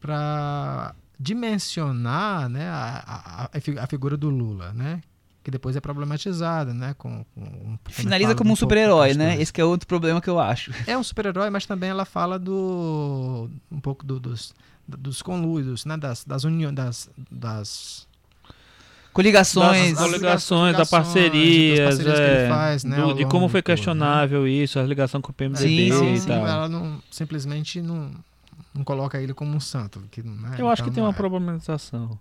para dimensionar né, a, a, a fi- a figura do Lula, né? Que depois é problematizada, né? Com, com Finaliza como um super-herói, né? Esse é outro problema que eu acho. É um super-herói, mas também ela fala do um pouco do- dos dos conluios, né? Das das uniões, das, das Coligações. das das coligações, da ligações, parcerias, das parcerias que ele é, faz, né, do- de como foi todo, né? questionável isso, a ligação com o PMDB Sim, então, e tal. ela não simplesmente não, não coloca ele como um santo, que não é, Eu acho então que tem não uma é. problematização.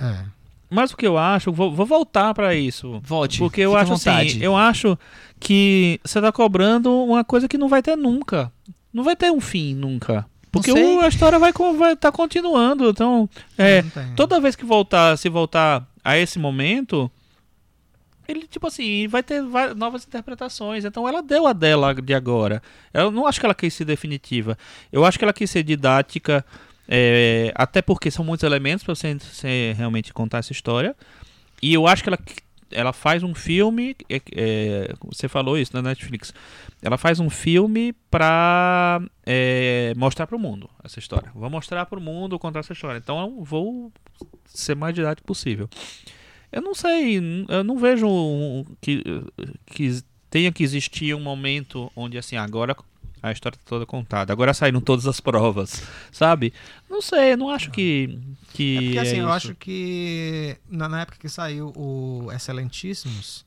É. Mas o que eu acho, vou, vou voltar pra isso. Volte. Porque eu acho vontade. assim, eu acho que você tá cobrando uma coisa que não vai ter nunca. Não vai ter um fim nunca. Porque o- a história vai estar vai tá continuando. Então, é, tem. toda vez que voltar, se voltar a esse momento, ele, tipo assim, vai ter va- novas interpretações. Então, ela deu a dela de agora. Eu não acho que ela quis ser definitiva. Eu acho que ela quis ser didática, é, até porque são muitos elementos para você, você realmente contar essa história. E eu acho que ela, ela faz um filme. é, é, você falou isso na Netflix. Ela faz um filme pra é, mostrar pro mundo essa história. Vou mostrar pro mundo, contar essa história. Então vou ser mais didático possível. Eu não sei, eu não vejo que, que tenha que existir um momento onde assim, agora a história toda contada. Agora saíram todas as provas, sabe? Não sei, eu não acho que. que É porque assim, é eu acho que na, na época que saiu o Excelentíssimos,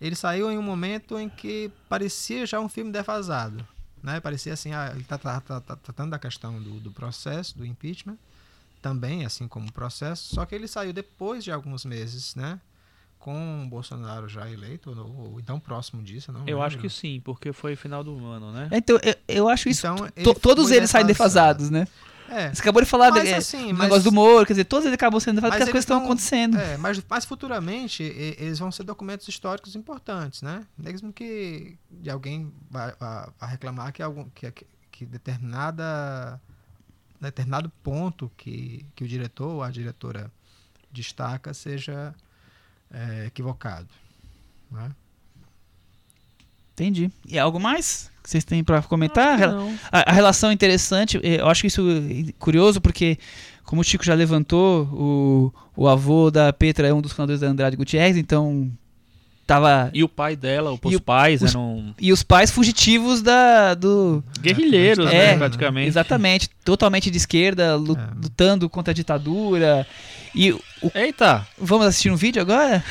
ele saiu em um momento em que parecia já um filme defasado. Né? Parecia assim, ah, ele está tratando da questão do, do processo, do impeachment, também, assim como o processo, só que ele saiu depois de alguns meses, né? Com o Bolsonaro já eleito, ou, ou então próximo disso, não Eu lembro. acho que sim, porque foi final do ano, né? Então, eu, eu acho isso. Então, to- ele todos eles saem defasado. defasados, né? É, Você acabou de falar Mas, do, é, assim, do mas- negócio do humor, quer dizer, todos eles acabam sendo defasados Mas porque as coisas eles estão tão- acontecendo. É, mas, mas futuramente e- eles vão ser documentos históricos importantes, né? Mesmo que de alguém vá, vá- vá reclamar que, algum, que, que- que determinada determinado ponto que, que o diretor ou a diretora destaca seja é, equivocado. Né? Entendi. E algo mais que vocês têm pra comentar? Que. A, a relação é interessante, eh, eu acho isso curioso porque, como o Chico já levantou, o, o avô da Petra é um dos fundadores da Andrade Gutierrez, então tava. E o pai dela, os pais os- eram E os pais fugitivos da, do. guerrilheiros, É, né, praticamente. Exatamente, totalmente de esquerda, É. lutando contra a ditadura. E o- Eita, vamos assistir um vídeo agora?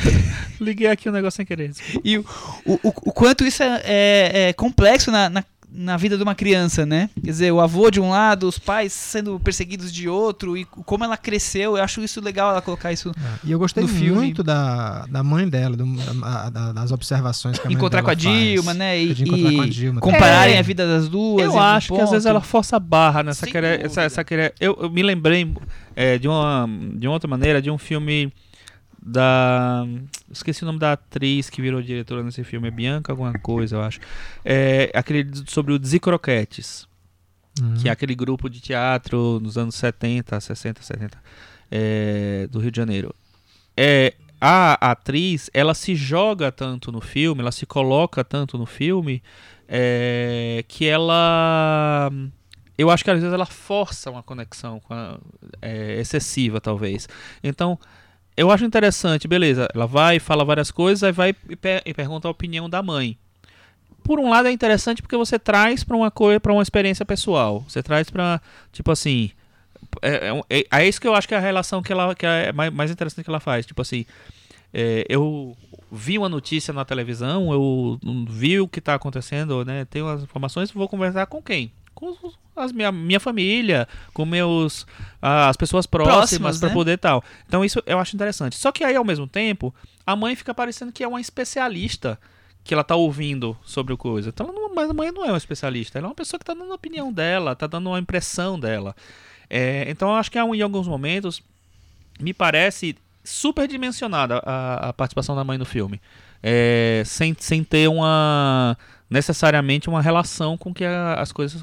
liguei aqui o negócio sem querer. E o, o, o- o quanto isso é, é- é complexo na, na, na vida de uma criança, né? Quer dizer, o avô de um lado, os pais sendo perseguidos de outro, e como ela cresceu, eu acho isso legal ela colocar isso. E eu gostei No filme. muito da, da mãe dela, do- da- da- das observações que a mãe encontrar com a Dilma, faz. né? E, De encontrar e com a Dilma. compararem É. a vida das duas. Eu acho que às vezes ela força a barra nessa querer, essa, essa querer. Eu, eu me lembrei é, de uma de uma outra maneira de um filme da esqueci o nome da atriz que virou diretora nesse filme, é Bianca alguma coisa, eu acho. É aquele sobre o Desicroquetes, Uhum. que é aquele grupo de teatro nos anos 70, 60, 70 é, do Rio de Janeiro. É, a atriz, ela se joga tanto no filme, ela se coloca tanto no filme, é, que ela. Eu acho que às vezes ela força uma conexão a- é, excessiva, talvez. Então, eu acho interessante, beleza, ela vai, fala várias coisas, aí vai e, pe- e pergunta a opinião da mãe. Por um lado é interessante porque você traz para uma coisa, para uma experiência pessoal. Você traz para tipo assim, é, é, é- é isso que eu acho que é a relação que ela que é mais, mais interessante que ela faz. Tipo assim, é, eu vi uma notícia na televisão, eu não vi o que está acontecendo, né? Tenho as informações, vou conversar com quem? Com os- as minha, minha família, com meus ah, as pessoas próximas, para né? poder tal. Então isso eu acho interessante. Só que aí ao mesmo tempo, a mãe fica parecendo que é uma especialista que ela tá ouvindo sobre o coisa. Então, não, mas a mãe não é uma especialista, ela é uma pessoa que tá dando a opinião dela, tá dando uma impressão dela. É, então, eu acho que um- em alguns momentos me parece superdimensionada a, a participação da mãe no filme. É, sem, sem ter uma necessariamente uma relação com que a- as coisas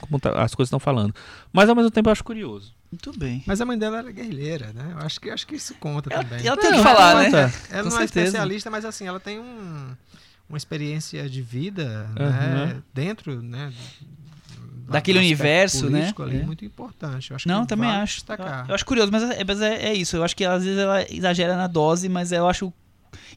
como tá- as coisas estão falando. Mas ao mesmo tempo eu acho curioso. Muito bem. Mas a mãe dela era guerrilheira, né? Eu acho que, acho que isso conta Ela, também. ela tem Não, que falar, ela né? conta. Ela Com não é certeza. especialista, mas assim, ela tem um, uma experiência de vida Aham. né, dentro né, Daquele universo, né? ali, É. muito importante. Eu acho Não, que também vale acho. Destacar. Eu acho curioso, mas, é, mas é, é isso. Eu acho que às vezes ela exagera na dose, mas eu acho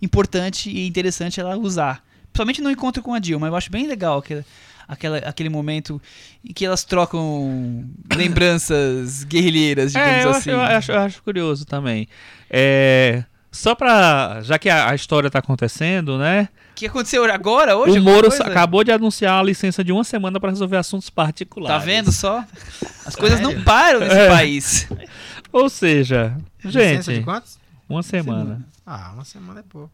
importante e interessante ela usar. Principalmente no encontro com a Dilma. Eu acho bem legal aquele, aquela, aquele momento em que elas trocam lembranças [LAUGHS] guerrilheiras, digamos É, eu, assim. acho, eu, acho, eu acho curioso também. É, só pra. Já que a, a história tá acontecendo, né? O que aconteceu agora, hoje? o Moro coisa? acabou de anunciar a licença de uma semana pra resolver assuntos particulares. Tá vendo só? As coisas não param nesse É. país. Ou seja, Licença de gente, quantos? uma semana. Ah, uma semana é pouco.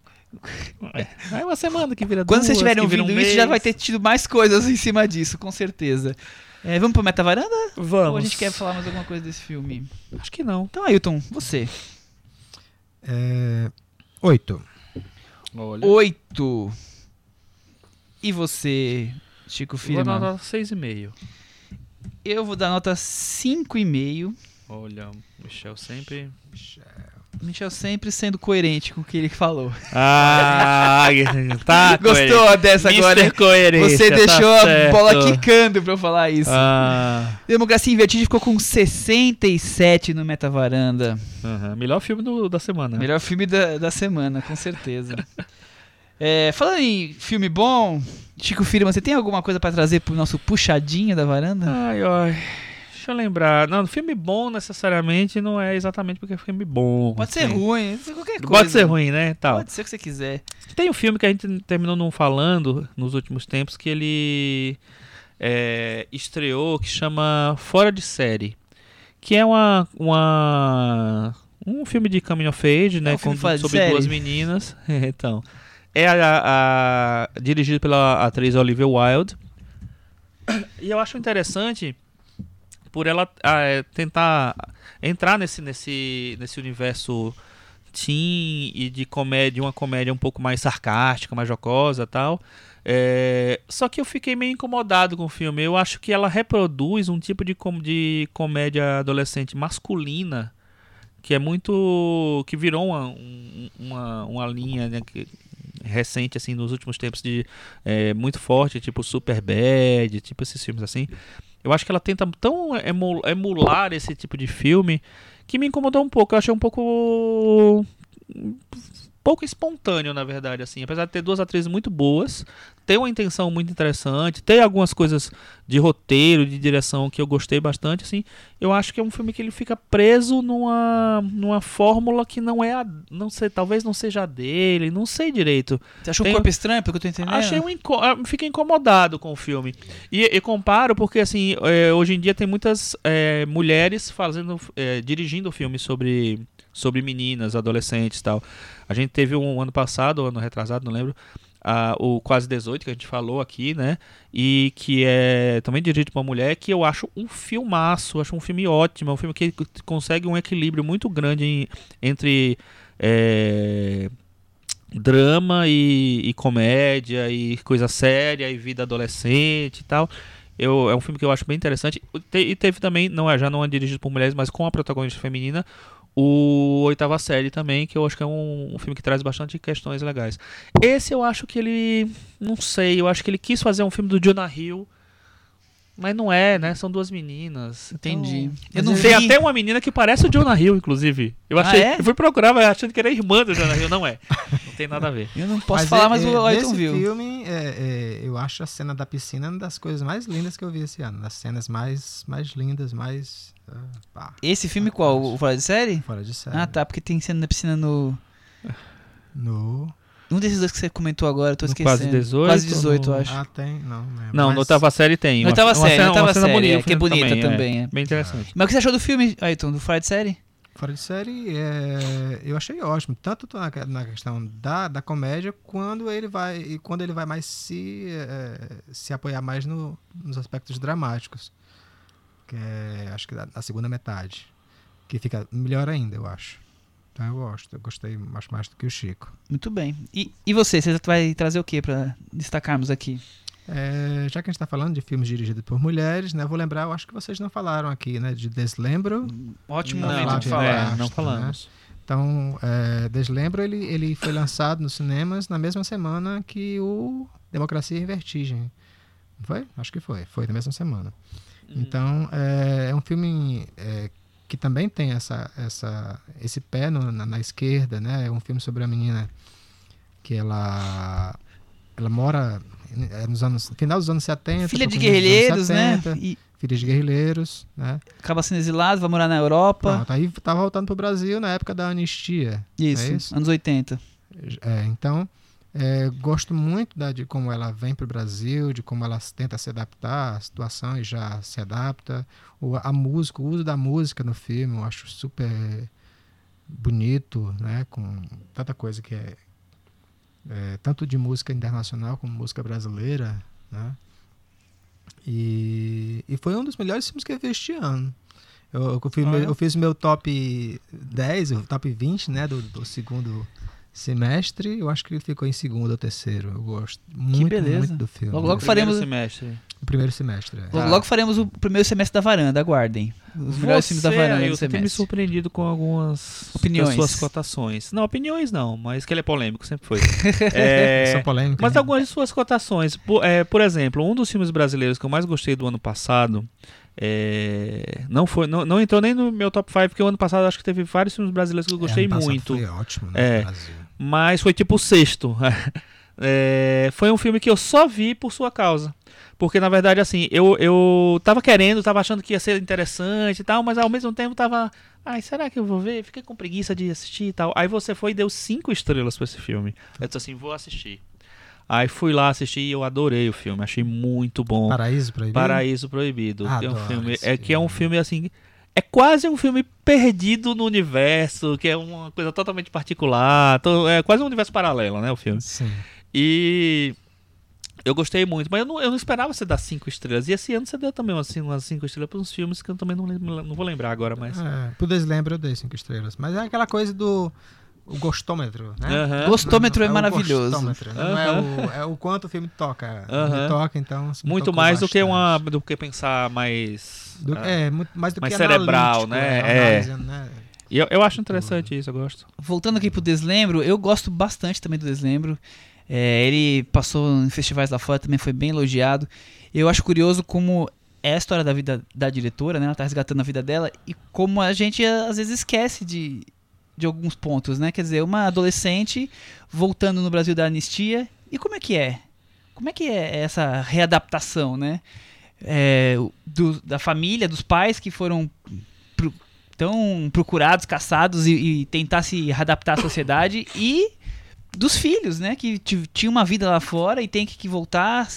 É uma semana que vira Quando duas, vocês estiverem vira ouvindo um isso, já mês. vai ter tido mais coisas em cima disso, com certeza. É, vamos pro Meta Varanda? Vamos. Ou a gente quer falar mais alguma coisa desse filme? Acho que não. Então, Ailton, você. É, oito. Olha. Oito. E você, Chico Vou Firma? dar seis e meio. Eu vou dar nota 5,5. Olha, Michel sempre. Michel sempre sendo coerente com o que ele falou. Ah, [LAUGHS] tá. Gostou dessa agora? Coerência, Você tá deixou a certo. bola quicando pra eu falar isso. Ah, Democracia em Vertigem ficou com 67 no Meta Varanda. aham. Melhor filme do- da semana. Melhor filme da, da semana, com certeza. [LAUGHS] É, falando em filme bom, Chico Firma, você tem alguma coisa pra trazer pro nosso puxadinho da varanda? Ai, ai. Deixa eu lembrar. Não, filme bom necessariamente não é exatamente porque é filme bom. Pode ser assim. ruim, qualquer coisa. Pode ser ruim, né? Tal. Pode ser o que você quiser. Tem um filme que a gente terminou não falando nos últimos tempos que ele é, estreou que chama Fora de Série. Que é uma, uma um filme de coming of age, né? um filme com- sobre série? duas meninas. [LAUGHS] então. É a, a- dirigido pela atriz Olivia Wilde. E eu acho interessante por ela ah, é, tentar entrar nesse, nesse, nesse universo teen e de comédia, uma comédia um pouco mais sarcástica, mais jocosa tal. É, só que eu fiquei meio incomodado com o filme. Eu acho que ela reproduz um tipo de, com- de comédia adolescente masculina que é muito. que virou uma, um- uma, uma linha né, que- recente, assim, nos últimos tempos, de é, muito forte, tipo Super Bad, tipo esses filmes assim. Eu acho que ela tenta tão emu- emular esse tipo de filme que me incomodou um pouco. Eu achei um pouco. Pouco espontâneo, na verdade, assim. Apesar de ter duas atrizes muito boas, tem uma intenção muito interessante, tem algumas coisas de roteiro, de direção que eu gostei bastante, assim. Eu acho que é um filme que ele fica preso numa, numa fórmula que não é a. Não sei, talvez não seja a dele, não sei direito. Você achou Tem- um corpo estranho, pelo que eu tô entendendo? Achei um inco ah, fiquei incomodado com o filme. E, e comparo porque, assim, é, hoje em dia tem muitas é, mulheres fazendo, é, dirigindo filmes sobre, sobre meninas, adolescentes e tal. A gente teve um ano passado, ano retrasado, não lembro, ah, o Quase 18, que a gente falou aqui, né? E que é também dirigido por uma mulher, que eu acho um filmaço, acho um filme ótimo, é um filme que consegue um equilíbrio muito grande em- entre. é, drama e, e comédia e coisa séria e vida adolescente e tal. Eu, é um filme que eu acho bem interessante. Te- e teve também, não é, já não é dirigido por mulheres, mas com a protagonista feminina, o Oitava Série também, que eu acho que é um, um filme que traz bastante questões legais. Esse eu acho que ele, não sei, eu acho que ele quis fazer um filme do Jonah Hill, mas não é, né? São duas meninas. Então- Entendi. Eu Mas não vi. tem até uma menina que parece o Jonah Hill, inclusive. Eu Ah, achei, é? eu fui procurar, mas achando que era irmã do Jonah Hill, não é. Não tem nada a ver. Eu não posso Mas falar, é- mas é, o Ayrton nesse viu. filme, é, é, eu acho a cena da piscina uma das coisas mais lindas que eu vi esse ano. Das cenas mais, mais lindas, mais. ah, pá, Esse filme qual? O Fora de Série? fora de série. Ah, tá, porque tem cena da piscina no. No. Um desses dois que você comentou agora, eu tô No esquecendo. Quase 18, Quase 18, eu no- acho. Ah, tem? Não, lembro. Não, Mas- no oitava série tem. No uma- oitava série, oitava cena série, bonita, é, que é bonita também, é. Bem interessante. Mas o que você achou do filme, Ayrton, do Fora de Série? Fora de série, é, eu achei ótimo, tanto na, que- na questão da, da comédia, quando ele vai e quando ele vai mais se, é, se apoiar mais no- nos aspectos dramáticos, que é, acho que da- na segunda metade, que fica melhor ainda, eu acho. Então eu gosto, eu gostei mais, mais do que o Chico. Muito bem. E, e você, você vai trazer o que pra destacarmos aqui? É, já que a gente está falando de filmes dirigidos por mulheres, né, eu vou lembrar, eu acho que vocês não falaram aqui, né, de Deslembro, Ótimo Não, momento de falar. é, não né? falamos. Então, é, Deslembro, ele, ele foi lançado nos cinemas na mesma semana que o Democracia em Vertigem. Não foi? Acho que foi. Foi na mesma semana. Então, é, é um filme é, que também tem essa, essa, esse pé no- na, na esquerda, né? É um filme sobre a menina que ela, ela mora é, nos anos, no final dos anos 70. Filha de guerrilheiros, né? 70, E Filha de guerrilheiros, né? acaba sendo exilado, vai morar na Europa. Pronto, aí tá voltando pro Brasil na época da anistia. Isso, É isso? anos 80. É, então, é, gosto muito da, de como ela vem para o Brasil, de como ela tenta se adaptar à situação e já se adapta. O, a música, o uso da música no filme, eu acho super bonito, né? Com tanta coisa que é, é, tanto de música internacional como música brasileira, né? E, e foi um dos melhores filmes que eu vi este ano. Eu, eu, fiz, Ah, meu- eu fiz meu top 10, o top 20, né, do, do segundo semestre. Eu acho que ele ficou em segundo ou terceiro. Eu gosto muito, beleza. muito do filme. Logo, logo Primeiro faremos, semestre. O primeiro semestre. é. logo, logo faremos o primeiro semestre da varanda, aguardem. Os melhores filmes da varanda eu tenho me surpreendido com algumas Opiniões. suas cotações. Não, opiniões não, mas que ele é polêmico, sempre foi. [LAUGHS] É, São polêmicas. Mas né? algumas de suas cotações. Por, é, por exemplo, um dos filmes brasileiros que eu mais gostei do ano passado. é, não, foi, não, não entrou nem no meu top 5, porque o ano passado eu acho que teve vários filmes brasileiros que eu É, gostei ano passado muito. Foi ótimo, né? É. Mas foi tipo o sexto. [LAUGHS] é, foi um filme que eu só vi por sua causa. Porque, na verdade, assim, eu, eu tava querendo, tava achando que ia ser interessante e tal, mas ao mesmo tempo tava. Ai, será que eu vou ver? Fiquei com preguiça de assistir e tal. Aí você foi e deu cinco estrelas pra esse filme. Eu disse assim, vou assistir. Aí fui lá assistir e eu adorei o filme, achei muito bom. Paraíso Proibido? Paraíso Proibido. que é um Adoro filme, é que é um filme assim, é quase um filme perdido no universo, que é uma coisa totalmente particular, é quase um universo paralelo, né, o filme. Sim. E eu gostei muito, mas eu não, eu não esperava você dar cinco estrelas. E esse ano você deu também assim, umas cinco estrelas para uns filmes que eu também não, lembro- não vou lembrar agora, mas É, pro deslembro eu dei cinco estrelas. Mas é aquela coisa do o gostômetro, né? Aham. Gostômetro é o maravilhoso. gostômetro, né? Não é o, é o quanto o filme toca. Ele toca, então. muito mais do que uma bastante. do que pensar mais Do- ah, é, muito mais do mais que cerebral, analítico, né? É, É. análise, né? E eu, eu acho interessante isso, eu gosto. Voltando aqui pro Deslembro, eu gosto bastante também do Deslembro. É, ele passou em festivais lá fora, também foi bem elogiado. Eu acho curioso como é a história da vida da diretora, né? Ela tá resgatando a vida dela e como a gente às vezes esquece de, de alguns pontos, né? Quer dizer, uma adolescente voltando no Brasil da anistia. E como é que é? Como é que é essa readaptação, né? É, do- da família, dos pais que foram pro- tão procurados, caçados e, e tentar se adaptar à sociedade e dos filhos, né, que ti- tinham uma vida lá fora e tem que, que voltar,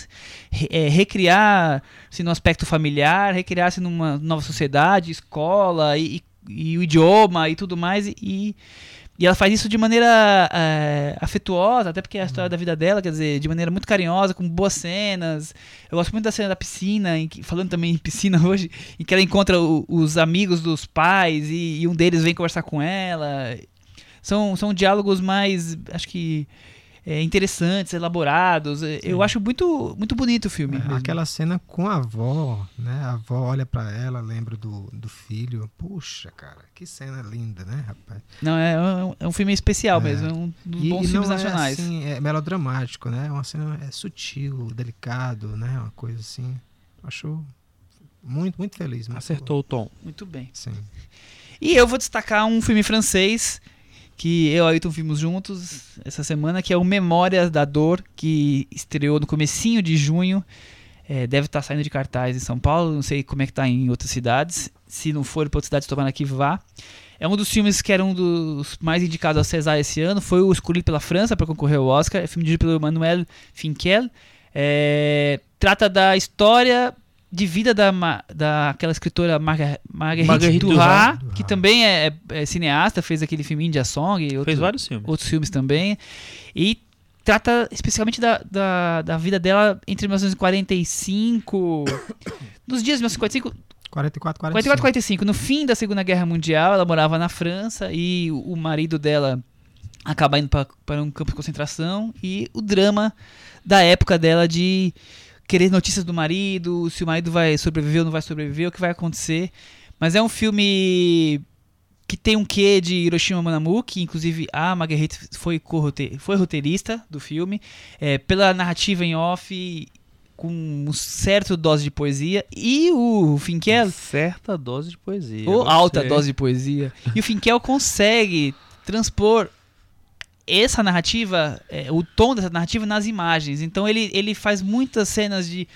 é, recriar-se no aspecto familiar, recriar-se numa nova sociedade, escola e, e- e o idioma e tudo mais e, e ela faz isso de maneira é, afetuosa, até porque é a história da vida dela, quer dizer, de maneira muito carinhosa, com boas cenas. Eu gosto muito da cena da piscina, em que- falando também em piscina [LAUGHS] hoje, em que ela encontra o- os amigos dos pais e, e um deles vem conversar com ela. São, são diálogos mais, acho que, é, interessantes, elaborados. É, Eu acho muito, muito bonito o filme. É, aquela cena com a avó, né? A avó olha pra ela, lembra do, do filho. Puxa, cara, que cena linda, né, rapaz? Não, é, um- é um filme especial É. mesmo, é um dos E, bons e filmes não nacionais. É, assim, é melodramático, né? É uma cena é sutil, delicado, né? Uma coisa assim. Acho muito, muito feliz. muito Acertou o tom. Muito bem. bom. Sim. E eu vou destacar um filme francês que eu e o Ailton vimos juntos essa semana, que é o Memórias da Dor, que estreou no comecinho de junho. É, deve estar saindo de cartaz em São Paulo, não sei como é que tá em outras cidades. Se não for para outras cidades, tomara que vá. É um dos filmes que era um dos mais indicados ao César esse ano. Foi o escolhido pela França para concorrer ao Oscar. É filme dirigido pelo Emmanuel Finkel. É, trata da história de vida da, ma- daquela escritora Marga- Marguerite, Marguerite Duras, Duras. que também é, é cineasta, fez aquele filme India Song e outro- Fez vários filmes. outros filmes também. E trata especialmente da, da, da vida dela entre 1945, [COUGHS] nos dias de 1945, 44, 45. 44 45, no fim da Segunda Guerra Mundial, ela morava na França e o, marido dela acaba indo para um campo de concentração e o drama da época dela de querer notícias do marido, se o marido vai sobreviver ou não vai sobreviver, o que vai acontecer. Mas é um filme que tem um quê de Hiroshima Manamu, que inclusive a Marguerite foi, foi roteirista do filme, é, pela narrativa em off, com um certo dose de poesia, e o Finkel certa dose de poesia. ou alta dose de poesia. E o Finkel consegue transpor essa narrativa, é, o tom dessa narrativa nas imagens. Então ele, ele faz muitas cenas de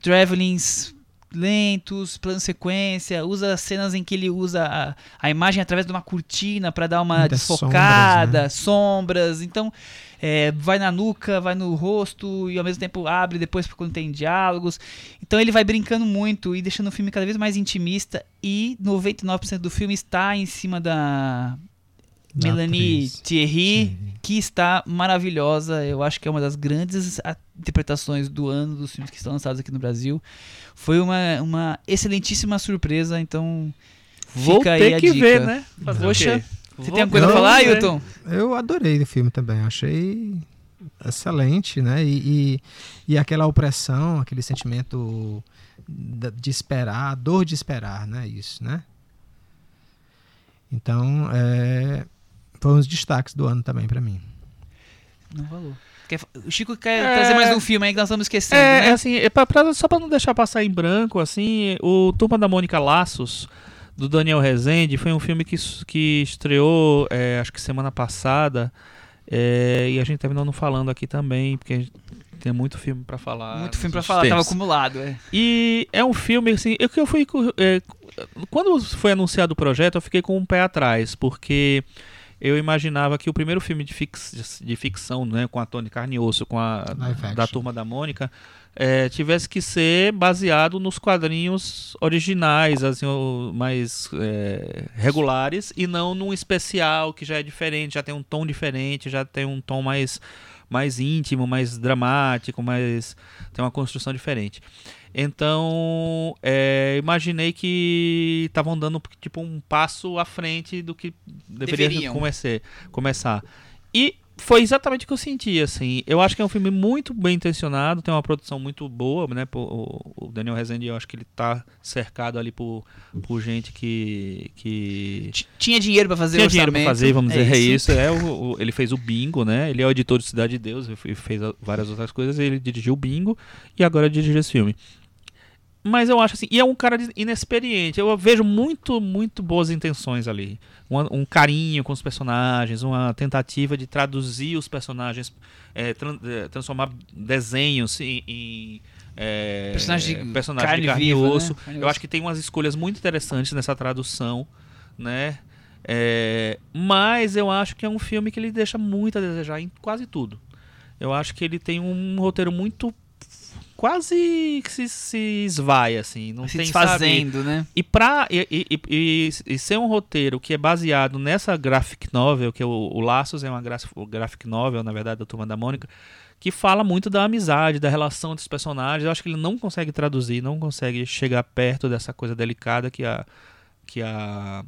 travelings lentos, plano sequência, usa cenas em que ele usa a, a imagem através de uma cortina para dar uma Muitas desfocada, sombras, sombras, né? Então é, vai na nuca, vai no rosto e ao mesmo tempo abre depois quando tem diálogos. Então ele vai brincando muito e deixando o filme cada vez mais intimista e 99% do filme está em cima da Melanie atriz. Thierry, Sim. que está maravilhosa. Eu acho que é uma das grandes interpretações do ano dos filmes que estão lançados aqui no Brasil. Foi uma, uma excelentíssima surpresa, então Vou fica aí ter a que dica. ver, né? Fazer Poxa? Você Vou tem alguma coisa a falar, ver. Ailton? Eu adorei o filme também, achei excelente, né? E, e, e aquela opressão, aquele sentimento de esperar, a dor de esperar, né? Isso, né? Então, é, foi um dos destaques do ano também pra mim. Não. Quer fa- o Chico quer É. trazer mais um filme aí que nós estamos esquecendo, É, né? é assim, é pra- pra- só pra não deixar passar em branco, assim, o Turma da Mônica Laços, do Daniel Rezende, foi um filme que, que estreou, é, acho que semana passada, É, e a gente terminou não falando aqui também, porque a gente tem muito filme pra falar. Muito filme pra nos falar, tava tempos. acumulado, é. E é um filme, assim, eu que eu fui. é, quando foi anunciado o projeto, eu fiquei com um pé atrás, porque eu imaginava que o primeiro filme de, fix, de ficção, né, com a Tony Carne e Osso, com a da turma da Mônica, é, tivesse que ser baseado nos quadrinhos originais, assim, mais é, regulares, e não num especial que já é diferente, já tem um tom diferente, já tem um tom mais, mais íntimo, mais dramático, mais tem uma construção diferente. Então, é, imaginei que estavam dando tipo um passo à frente do que deveria Deveriam. comece- começar. E foi exatamente o que eu senti, assim. Eu acho que é um filme muito bem intencionado, tem uma produção muito boa, né? O Daniel Rezende, eu acho que ele tá cercado ali por, por gente que, que Tinha dinheiro pra fazer tinha dinheiro pra fazer, vamos é dizer, é isso. É o, o- ele fez o Bingo, né? Ele é o editor de Cidade de Deus, e fez várias outras coisas. Ele dirigiu o Bingo e agora dirige esse filme. Mas eu acho assim, e é um cara inexperiente. Eu vejo muito, muito boas intenções ali. Um, um carinho com os personagens, uma tentativa de traduzir os personagens, é, tran- é, transformar desenhos em. em é, Personagem de personagem carne de carne viva, e né? osso. Carne e Eu osso. acho que tem umas escolhas muito interessantes nessa tradução, né? É, mas eu acho que é um filme que ele deixa muito a desejar em quase tudo. Eu acho que ele tem um roteiro muito quase que se, se esvai assim, não se tem sabe, desfazendo, né? e, pra, e, e- e- e- ser um roteiro que é baseado nessa graphic novel, que é o, o Laços é uma graphic, graphic novel, na verdade, da Turma da Mônica, que fala muito da amizade, da relação entre os personagens. Eu acho que ele não consegue traduzir, não consegue chegar perto dessa coisa delicada que a, que a,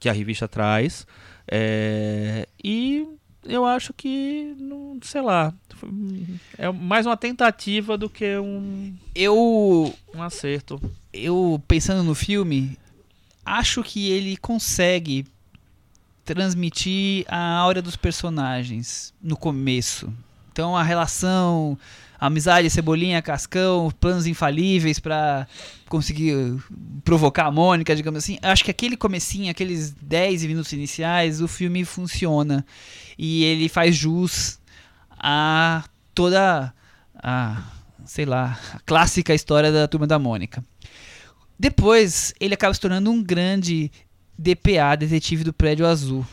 que a revista traz. É, e eu acho que, não, sei lá, é mais uma tentativa do que um, Eu, um acerto. eu pensando no filme, acho que ele consegue transmitir a aura dos personagens no começo. Então a relação, amizade, cebolinha, cascão, planos infalíveis pra conseguir provocar a Mônica, digamos assim. Acho que aquele comecinho, aqueles 10 minutos iniciais, o filme funciona e ele faz jus a toda a, sei lá, a clássica história da Turma da Mônica. Depois, ele acaba se tornando um grande DPA, detetive do prédio azul.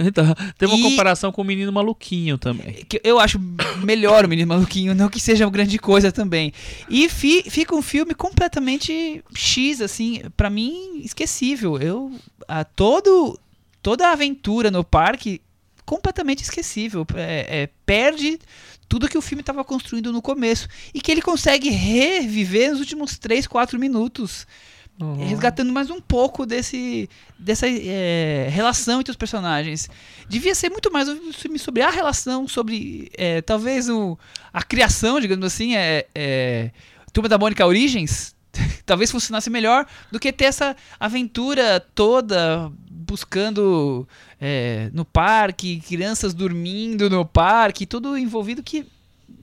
[LAUGHS] Então, tem uma E- comparação com o menino maluquinho também. Que eu acho melhor o Menino Maluquinho, não que seja uma grande coisa também. E fi- fica um filme completamente X, assim, pra mim, esquecível. Eu, a, todo, toda a aventura no parque, completamente esquecível. É, é, perde tudo que o filme estava construindo no começo. E que ele consegue reviver nos últimos 3, 4 minutos. Resgatando mais um pouco desse dessa é, relação entre os personagens. Devia ser muito mais um filme sobre a relação, sobre é, talvez o, a criação, digamos assim, é, é, Turma da Mônica Origens. [LAUGHS] talvez funcionasse melhor do que ter essa aventura toda buscando é, no parque, crianças dormindo no parque, tudo envolvido que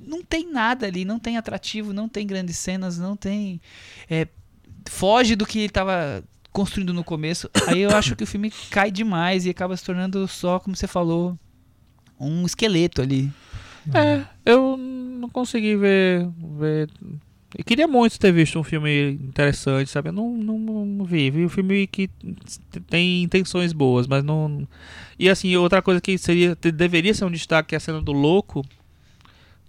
não tem nada ali, não tem atrativo, não tem grandes cenas, não tem é, foge do que ele estava construindo no começo. Aí eu acho que o filme cai demais e acaba se tornando só, como você falou, um esqueleto ali. É, eu não consegui ver. ver... Eu queria muito ter visto um filme interessante, sabe? Eu não, não, não vi. Vi um filme que tem intenções boas, mas não. E assim, outra coisa que seria deveria ser um destaque é a cena do louco.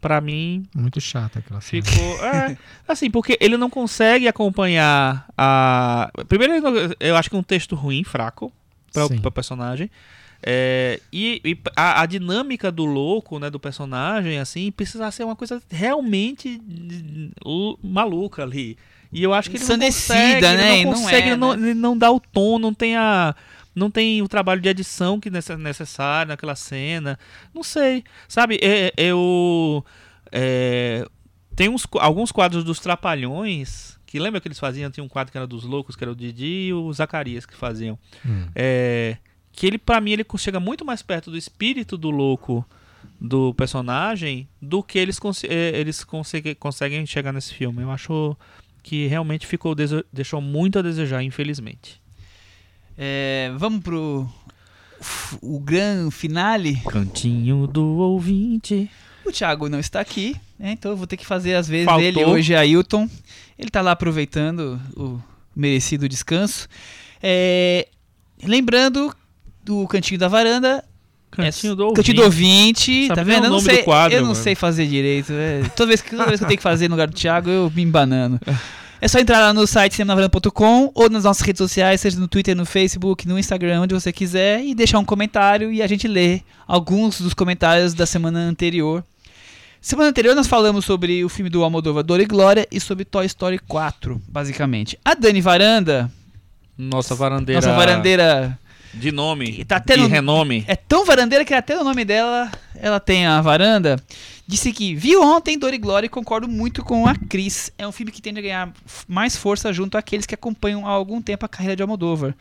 Pra mim, Muito chata aquela cena. ficou. É, [LAUGHS] assim, porque ele não consegue acompanhar a. Primeiro, ele eu acho que é um texto ruim, fraco, para o personagem. É, e e a, a dinâmica do louco, né, do personagem, assim, precisa ser uma coisa realmente maluca ali. E eu acho que ele não consegue, né? ele E não não consegue, é, ele, não, né? ele não dá o tom, não tem a não tem o trabalho de edição que é necessário naquela cena. Não sei, sabe? É, eu é, tem uns, alguns quadros dos Trapalhões que lembra que eles faziam? Tinha um quadro que era dos loucos, que era o Didi e o Zacarias que faziam. Hum. É, que ele, pra mim, ele chega muito mais perto do espírito do louco do personagem do que eles, cons- eh, eles conseguem, conseguem chegar nesse filme. Eu acho que realmente ficou deixou muito a desejar, infelizmente. É, vamos pro o grande finale, Cantinho do ouvinte. o Thiago não está aqui, né? Então eu vou ter que fazer às vezes Faltou. ele hoje, Ailton. Ele tá lá aproveitando o merecido descanso. É, lembrando do Cantinho da Varanda, Cantinho é, do ouvinte. Cantinho do ouvinte, tá vendo? Eu não, sei, quadro, eu não mano. sei fazer direito. é. toda, vez que, toda vez que eu tenho que fazer no lugar do Thiago, eu me embanando. [LAUGHS] É só entrar lá no site cinemanavaranda.com ou nas nossas redes sociais, seja no Twitter, no Facebook, no Instagram, onde você quiser, e deixar um comentário e a gente lê alguns dos comentários da semana anterior. Semana anterior nós falamos sobre o filme do Almodóvar Dor e Glória e sobre Toy Story 4, basicamente. A Dani Varanda, Nossa varandeira. nossa varandeira De nome. Tá até de no- renome. é tão varandeira que até o nome dela, ela tem a varanda. Disse que viu ontem Dor e Glória e concordo muito com a Cris. É um filme que tende a ganhar mais força junto àqueles que acompanham há algum tempo a carreira de Almodóvar.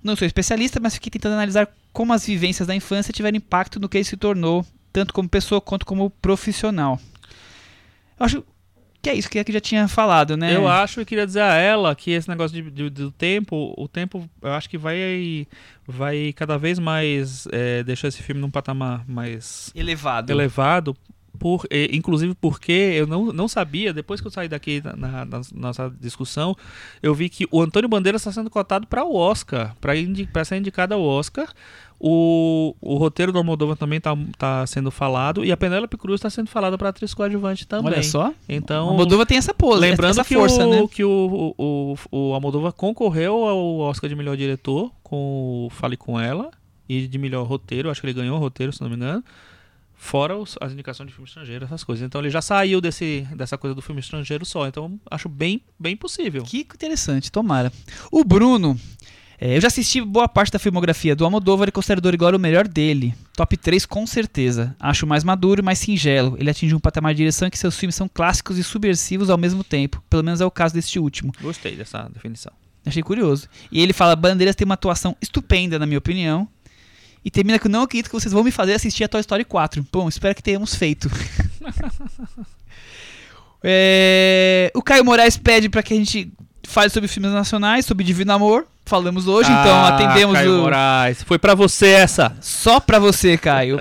Não sou especialista, mas fiquei tentando analisar como as vivências da infância tiveram impacto no que ele se tornou, tanto como pessoa quanto como profissional. Eu acho que é isso que a que já tinha falado, né? Eu acho e queria dizer a ela que esse negócio de- de- do tempo, o tempo, eu acho que vai, vai cada vez mais é, deixar esse filme num patamar mais Elevado. elevado. Por, inclusive porque eu não, não sabia, depois que eu saí daqui na, na- na nossa discussão, eu vi que o Antônio Bandeiras está sendo cotado para o Oscar, para indi ser indicado ao Oscar. O, o roteiro do Almodóvar também está tá sendo falado e a Penélope Cruz está sendo falada para atriz coadjuvante também. Olha só. Então, o Almodóvar tem essa pose, Lembrando essa que, força, o, né? que o, o, o Almodóvar concorreu ao Oscar de melhor diretor com o Fale Com Ela e de melhor roteiro, acho que ele ganhou o roteiro, se não me engano. Fora os- as indicações de filme estrangeiro, essas coisas. Então ele já saiu desse, dessa coisa do filme estrangeiro só. Então acho bem, bem possível. Que interessante, tomara. O Bruno, é, eu já assisti boa parte da filmografia do Almodóvar e considero Dor Glória o melhor dele. Top 3 com certeza. Acho mais maduro e mais singelo. Ele atinge um patamar de direção em que seus filmes são clássicos e subversivos ao mesmo tempo. Pelo menos é o caso deste último. Gostei dessa definição. Achei curioso. E ele fala: Bandeiras tem uma atuação estupenda, na minha opinião. E termina com: Não acredito que vocês vão me fazer assistir a Toy Story 4. Bom, espero que tenhamos feito. [LAUGHS] É, o Caio Moraes pede pra que a gente fale sobre filmes nacionais, sobre Divino Amor. Falamos hoje, então Ah, atendemos Caio o. Moraes. Foi pra você essa. Só pra você, Caio.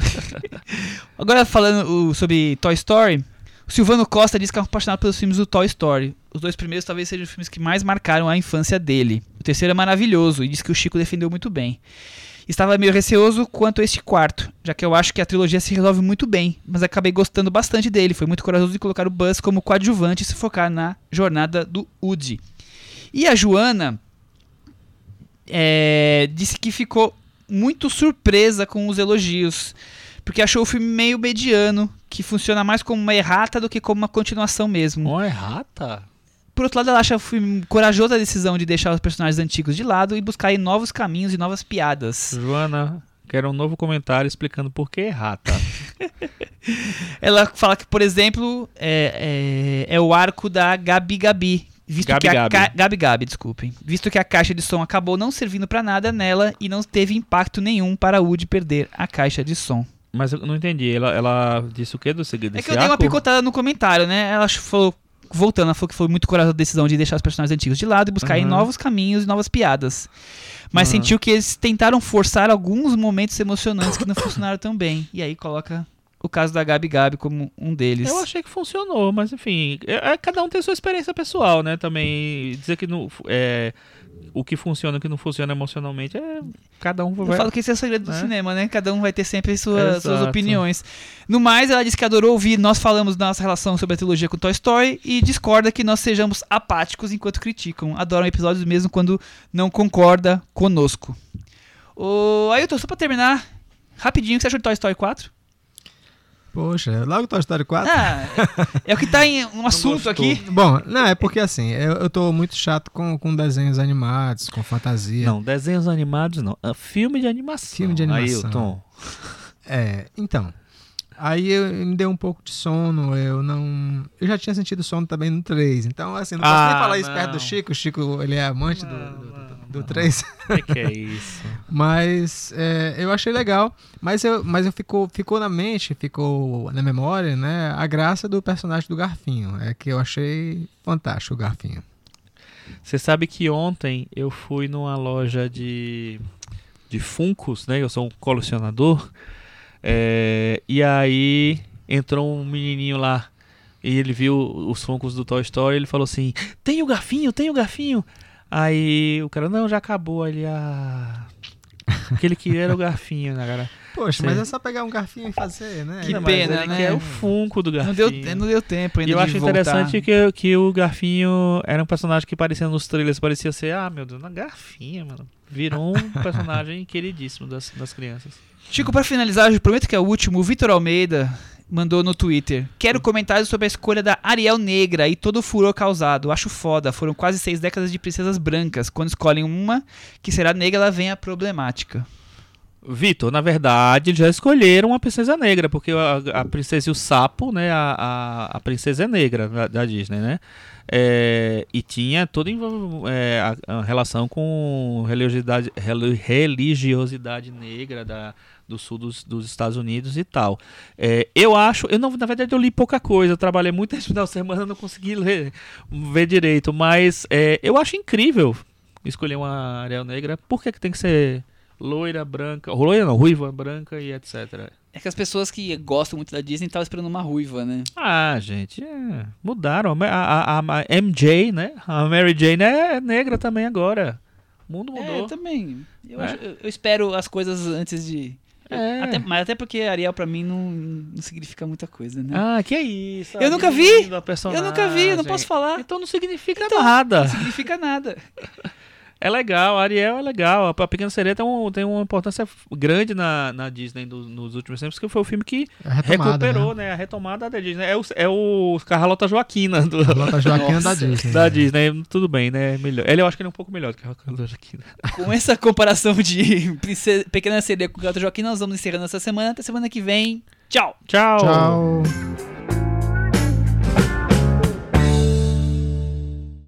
[LAUGHS] Agora falando o- sobre Toy Story, o Silvano Costa diz que é um apaixonado pelos filmes do Toy Story. Os dois primeiros talvez sejam os filmes que mais marcaram a infância dele. O terceiro é maravilhoso e diz que o Chico defendeu muito bem. Estava meio receoso quanto a este quarto, já que eu acho que a trilogia se resolve muito bem, mas acabei gostando bastante dele. Foi muito corajoso de colocar o Buzz como coadjuvante e se focar na jornada do Woody. E a Joana é, disse que ficou muito surpresa com os elogios, porque achou o filme meio mediano, que funciona mais como uma errata do que como uma continuação mesmo. Uma errata? Por outro lado, ela acha corajosa a decisão de deixar os personagens antigos de lado e buscar aí novos caminhos e novas piadas. Joana, quero um novo comentário explicando por que errata. [LAUGHS] Ela fala que, por exemplo, é, é, é o arco da Gabi Gabi. Visto Gabi que a Gabi. ca- Gabi Gabi, desculpem. Visto que a caixa de som acabou não servindo pra nada nela e não teve impacto nenhum para Woody perder a caixa de som. Mas eu não entendi. Ela, ela disse o que do segredo É que eu dei uma arco? picotada no comentário, né? Ela falou, voltando, ela falou que foi muito corajosa a decisão de deixar os personagens antigos de lado e buscar aí Aham. novos caminhos e novas piadas. Mas Aham. sentiu que eles tentaram forçar alguns momentos emocionantes que não funcionaram tão bem. E aí coloca o caso da Gabi Gabi como um deles. Eu achei que funcionou, mas enfim, é, é- cada um tem sua experiência pessoal, né? Também dizer que não, é, o que funciona e o que não funciona emocionalmente é cada um Eu vai. falo que esse é o segredo do né? cinema, né? Cada um vai ter sempre sua- suas opiniões. No mais, ela disse que adorou ouvir nós falamos da nossa relação sobre a trilogia com Toy Story e discorda que nós sejamos apáticos enquanto criticam. Adoram episódios mesmo quando não concorda conosco. Ô, Ailton, só pra terminar, rapidinho, o que você achou de Toy Story 4? Poxa, logo Toy Story 4. Ah, é o que tá em um assunto aqui. Bom, não, é porque assim, eu, eu tô muito chato com, com desenhos animados, com fantasia. Não, desenhos animados não. É filme de animação. Filme de animação. Ailton. É, então. Aí eu, me deu um pouco de sono, eu não. Eu já tinha sentido sono também no 3. Então, assim, não posso Ah, nem falar isso não. perto do Chico. O Chico, ele é amante do, Não, do, não, do não. 3. O [LAUGHS] que, que é isso? Mas é, eu achei legal. Mas, eu, mas eu ficou, ficou na mente, ficou na memória, né? A graça do personagem do Garfinho. É que eu achei fantástico o Garfinho. Você sabe que ontem eu fui numa loja de de Funcos, né? Eu sou um colecionador. É, e aí entrou um menininho lá e ele viu os Funkos do Toy Story ele falou assim: Tem o garfinho, tem o garfinho. Aí o cara, não, já acabou ali a. [LAUGHS] O que ele queria era o garfinho, né, cara? Poxa, Sim. mas é só pegar um garfinho e fazer, né? Que Não, pena, ele né? quer o Funko do Não garfinho. deu, não deu tempo ainda E eu de acho voltar. interessante que, que o Garfinho era um personagem que parecia nos trailers, parecia ser, ah, meu Deus, na Garfinha, mano. Virou um [LAUGHS] personagem queridíssimo das, das crianças. Chico, pra finalizar, eu prometo que é o último. O Vitor Almeida mandou no Twitter. Quero comentários sobre a escolha da Ariel Negra e todo o furor causado. Acho foda. Foram quase seis décadas de princesas brancas. Quando escolhem uma que será negra, ela vem a problemática. Vitor, na verdade, já escolheram a princesa negra, porque a, a princesa e o sapo, né? A, a, a princesa é negra da, da Disney, né? É, e tinha toda é, a, relação com religiosidade, reli- religiosidade negra da, do sul dos, dos Estados Unidos e tal. É, eu acho, eu não, na verdade eu li pouca coisa, eu trabalhei muito [LAUGHS] esse final de semana, não consegui ler, ver direito, mas é, eu acho incrível escolher uma Ariel negra. Por que, que tem que ser loira, branca, loira não, ruiva, branca e etc. É que as pessoas que gostam muito da Disney estavam esperando uma ruiva, né? Ah, gente, é, mudaram. A, a- a- a MJ, né? A Mary Jane é negra também agora. O mundo É, mudou. também. Eu, É. acho- eu- eu espero as coisas antes de. É. Até- mas até porque Ariel pra mim não, não significa muita coisa, né? Ah, que é isso. Eu nunca vi. eu nunca vi, eu não posso falar. Então não significa Então, nada. Não significa nada. [LAUGHS] É legal, a Ariel é legal. A Pequena Sereia tem, um- tem uma importância grande na, na Disney do- nos últimos tempos, que foi o filme que retomada, recuperou, né? né? A retomada da Disney. É o, é o Carlota Joaquina do, A Lota [LAUGHS] Joaquina da. Disney. da né? Disney. Tudo bem, né? Melhor. Ele eu acho que ele é um pouco melhor do que a Carlota [LAUGHS] Joaquina. Com essa comparação de [LAUGHS] princesa, Pequena Sereia com Gato Joaquim, nós vamos encerrando essa semana. Até semana que vem. Tchau! Tchau! Tchau.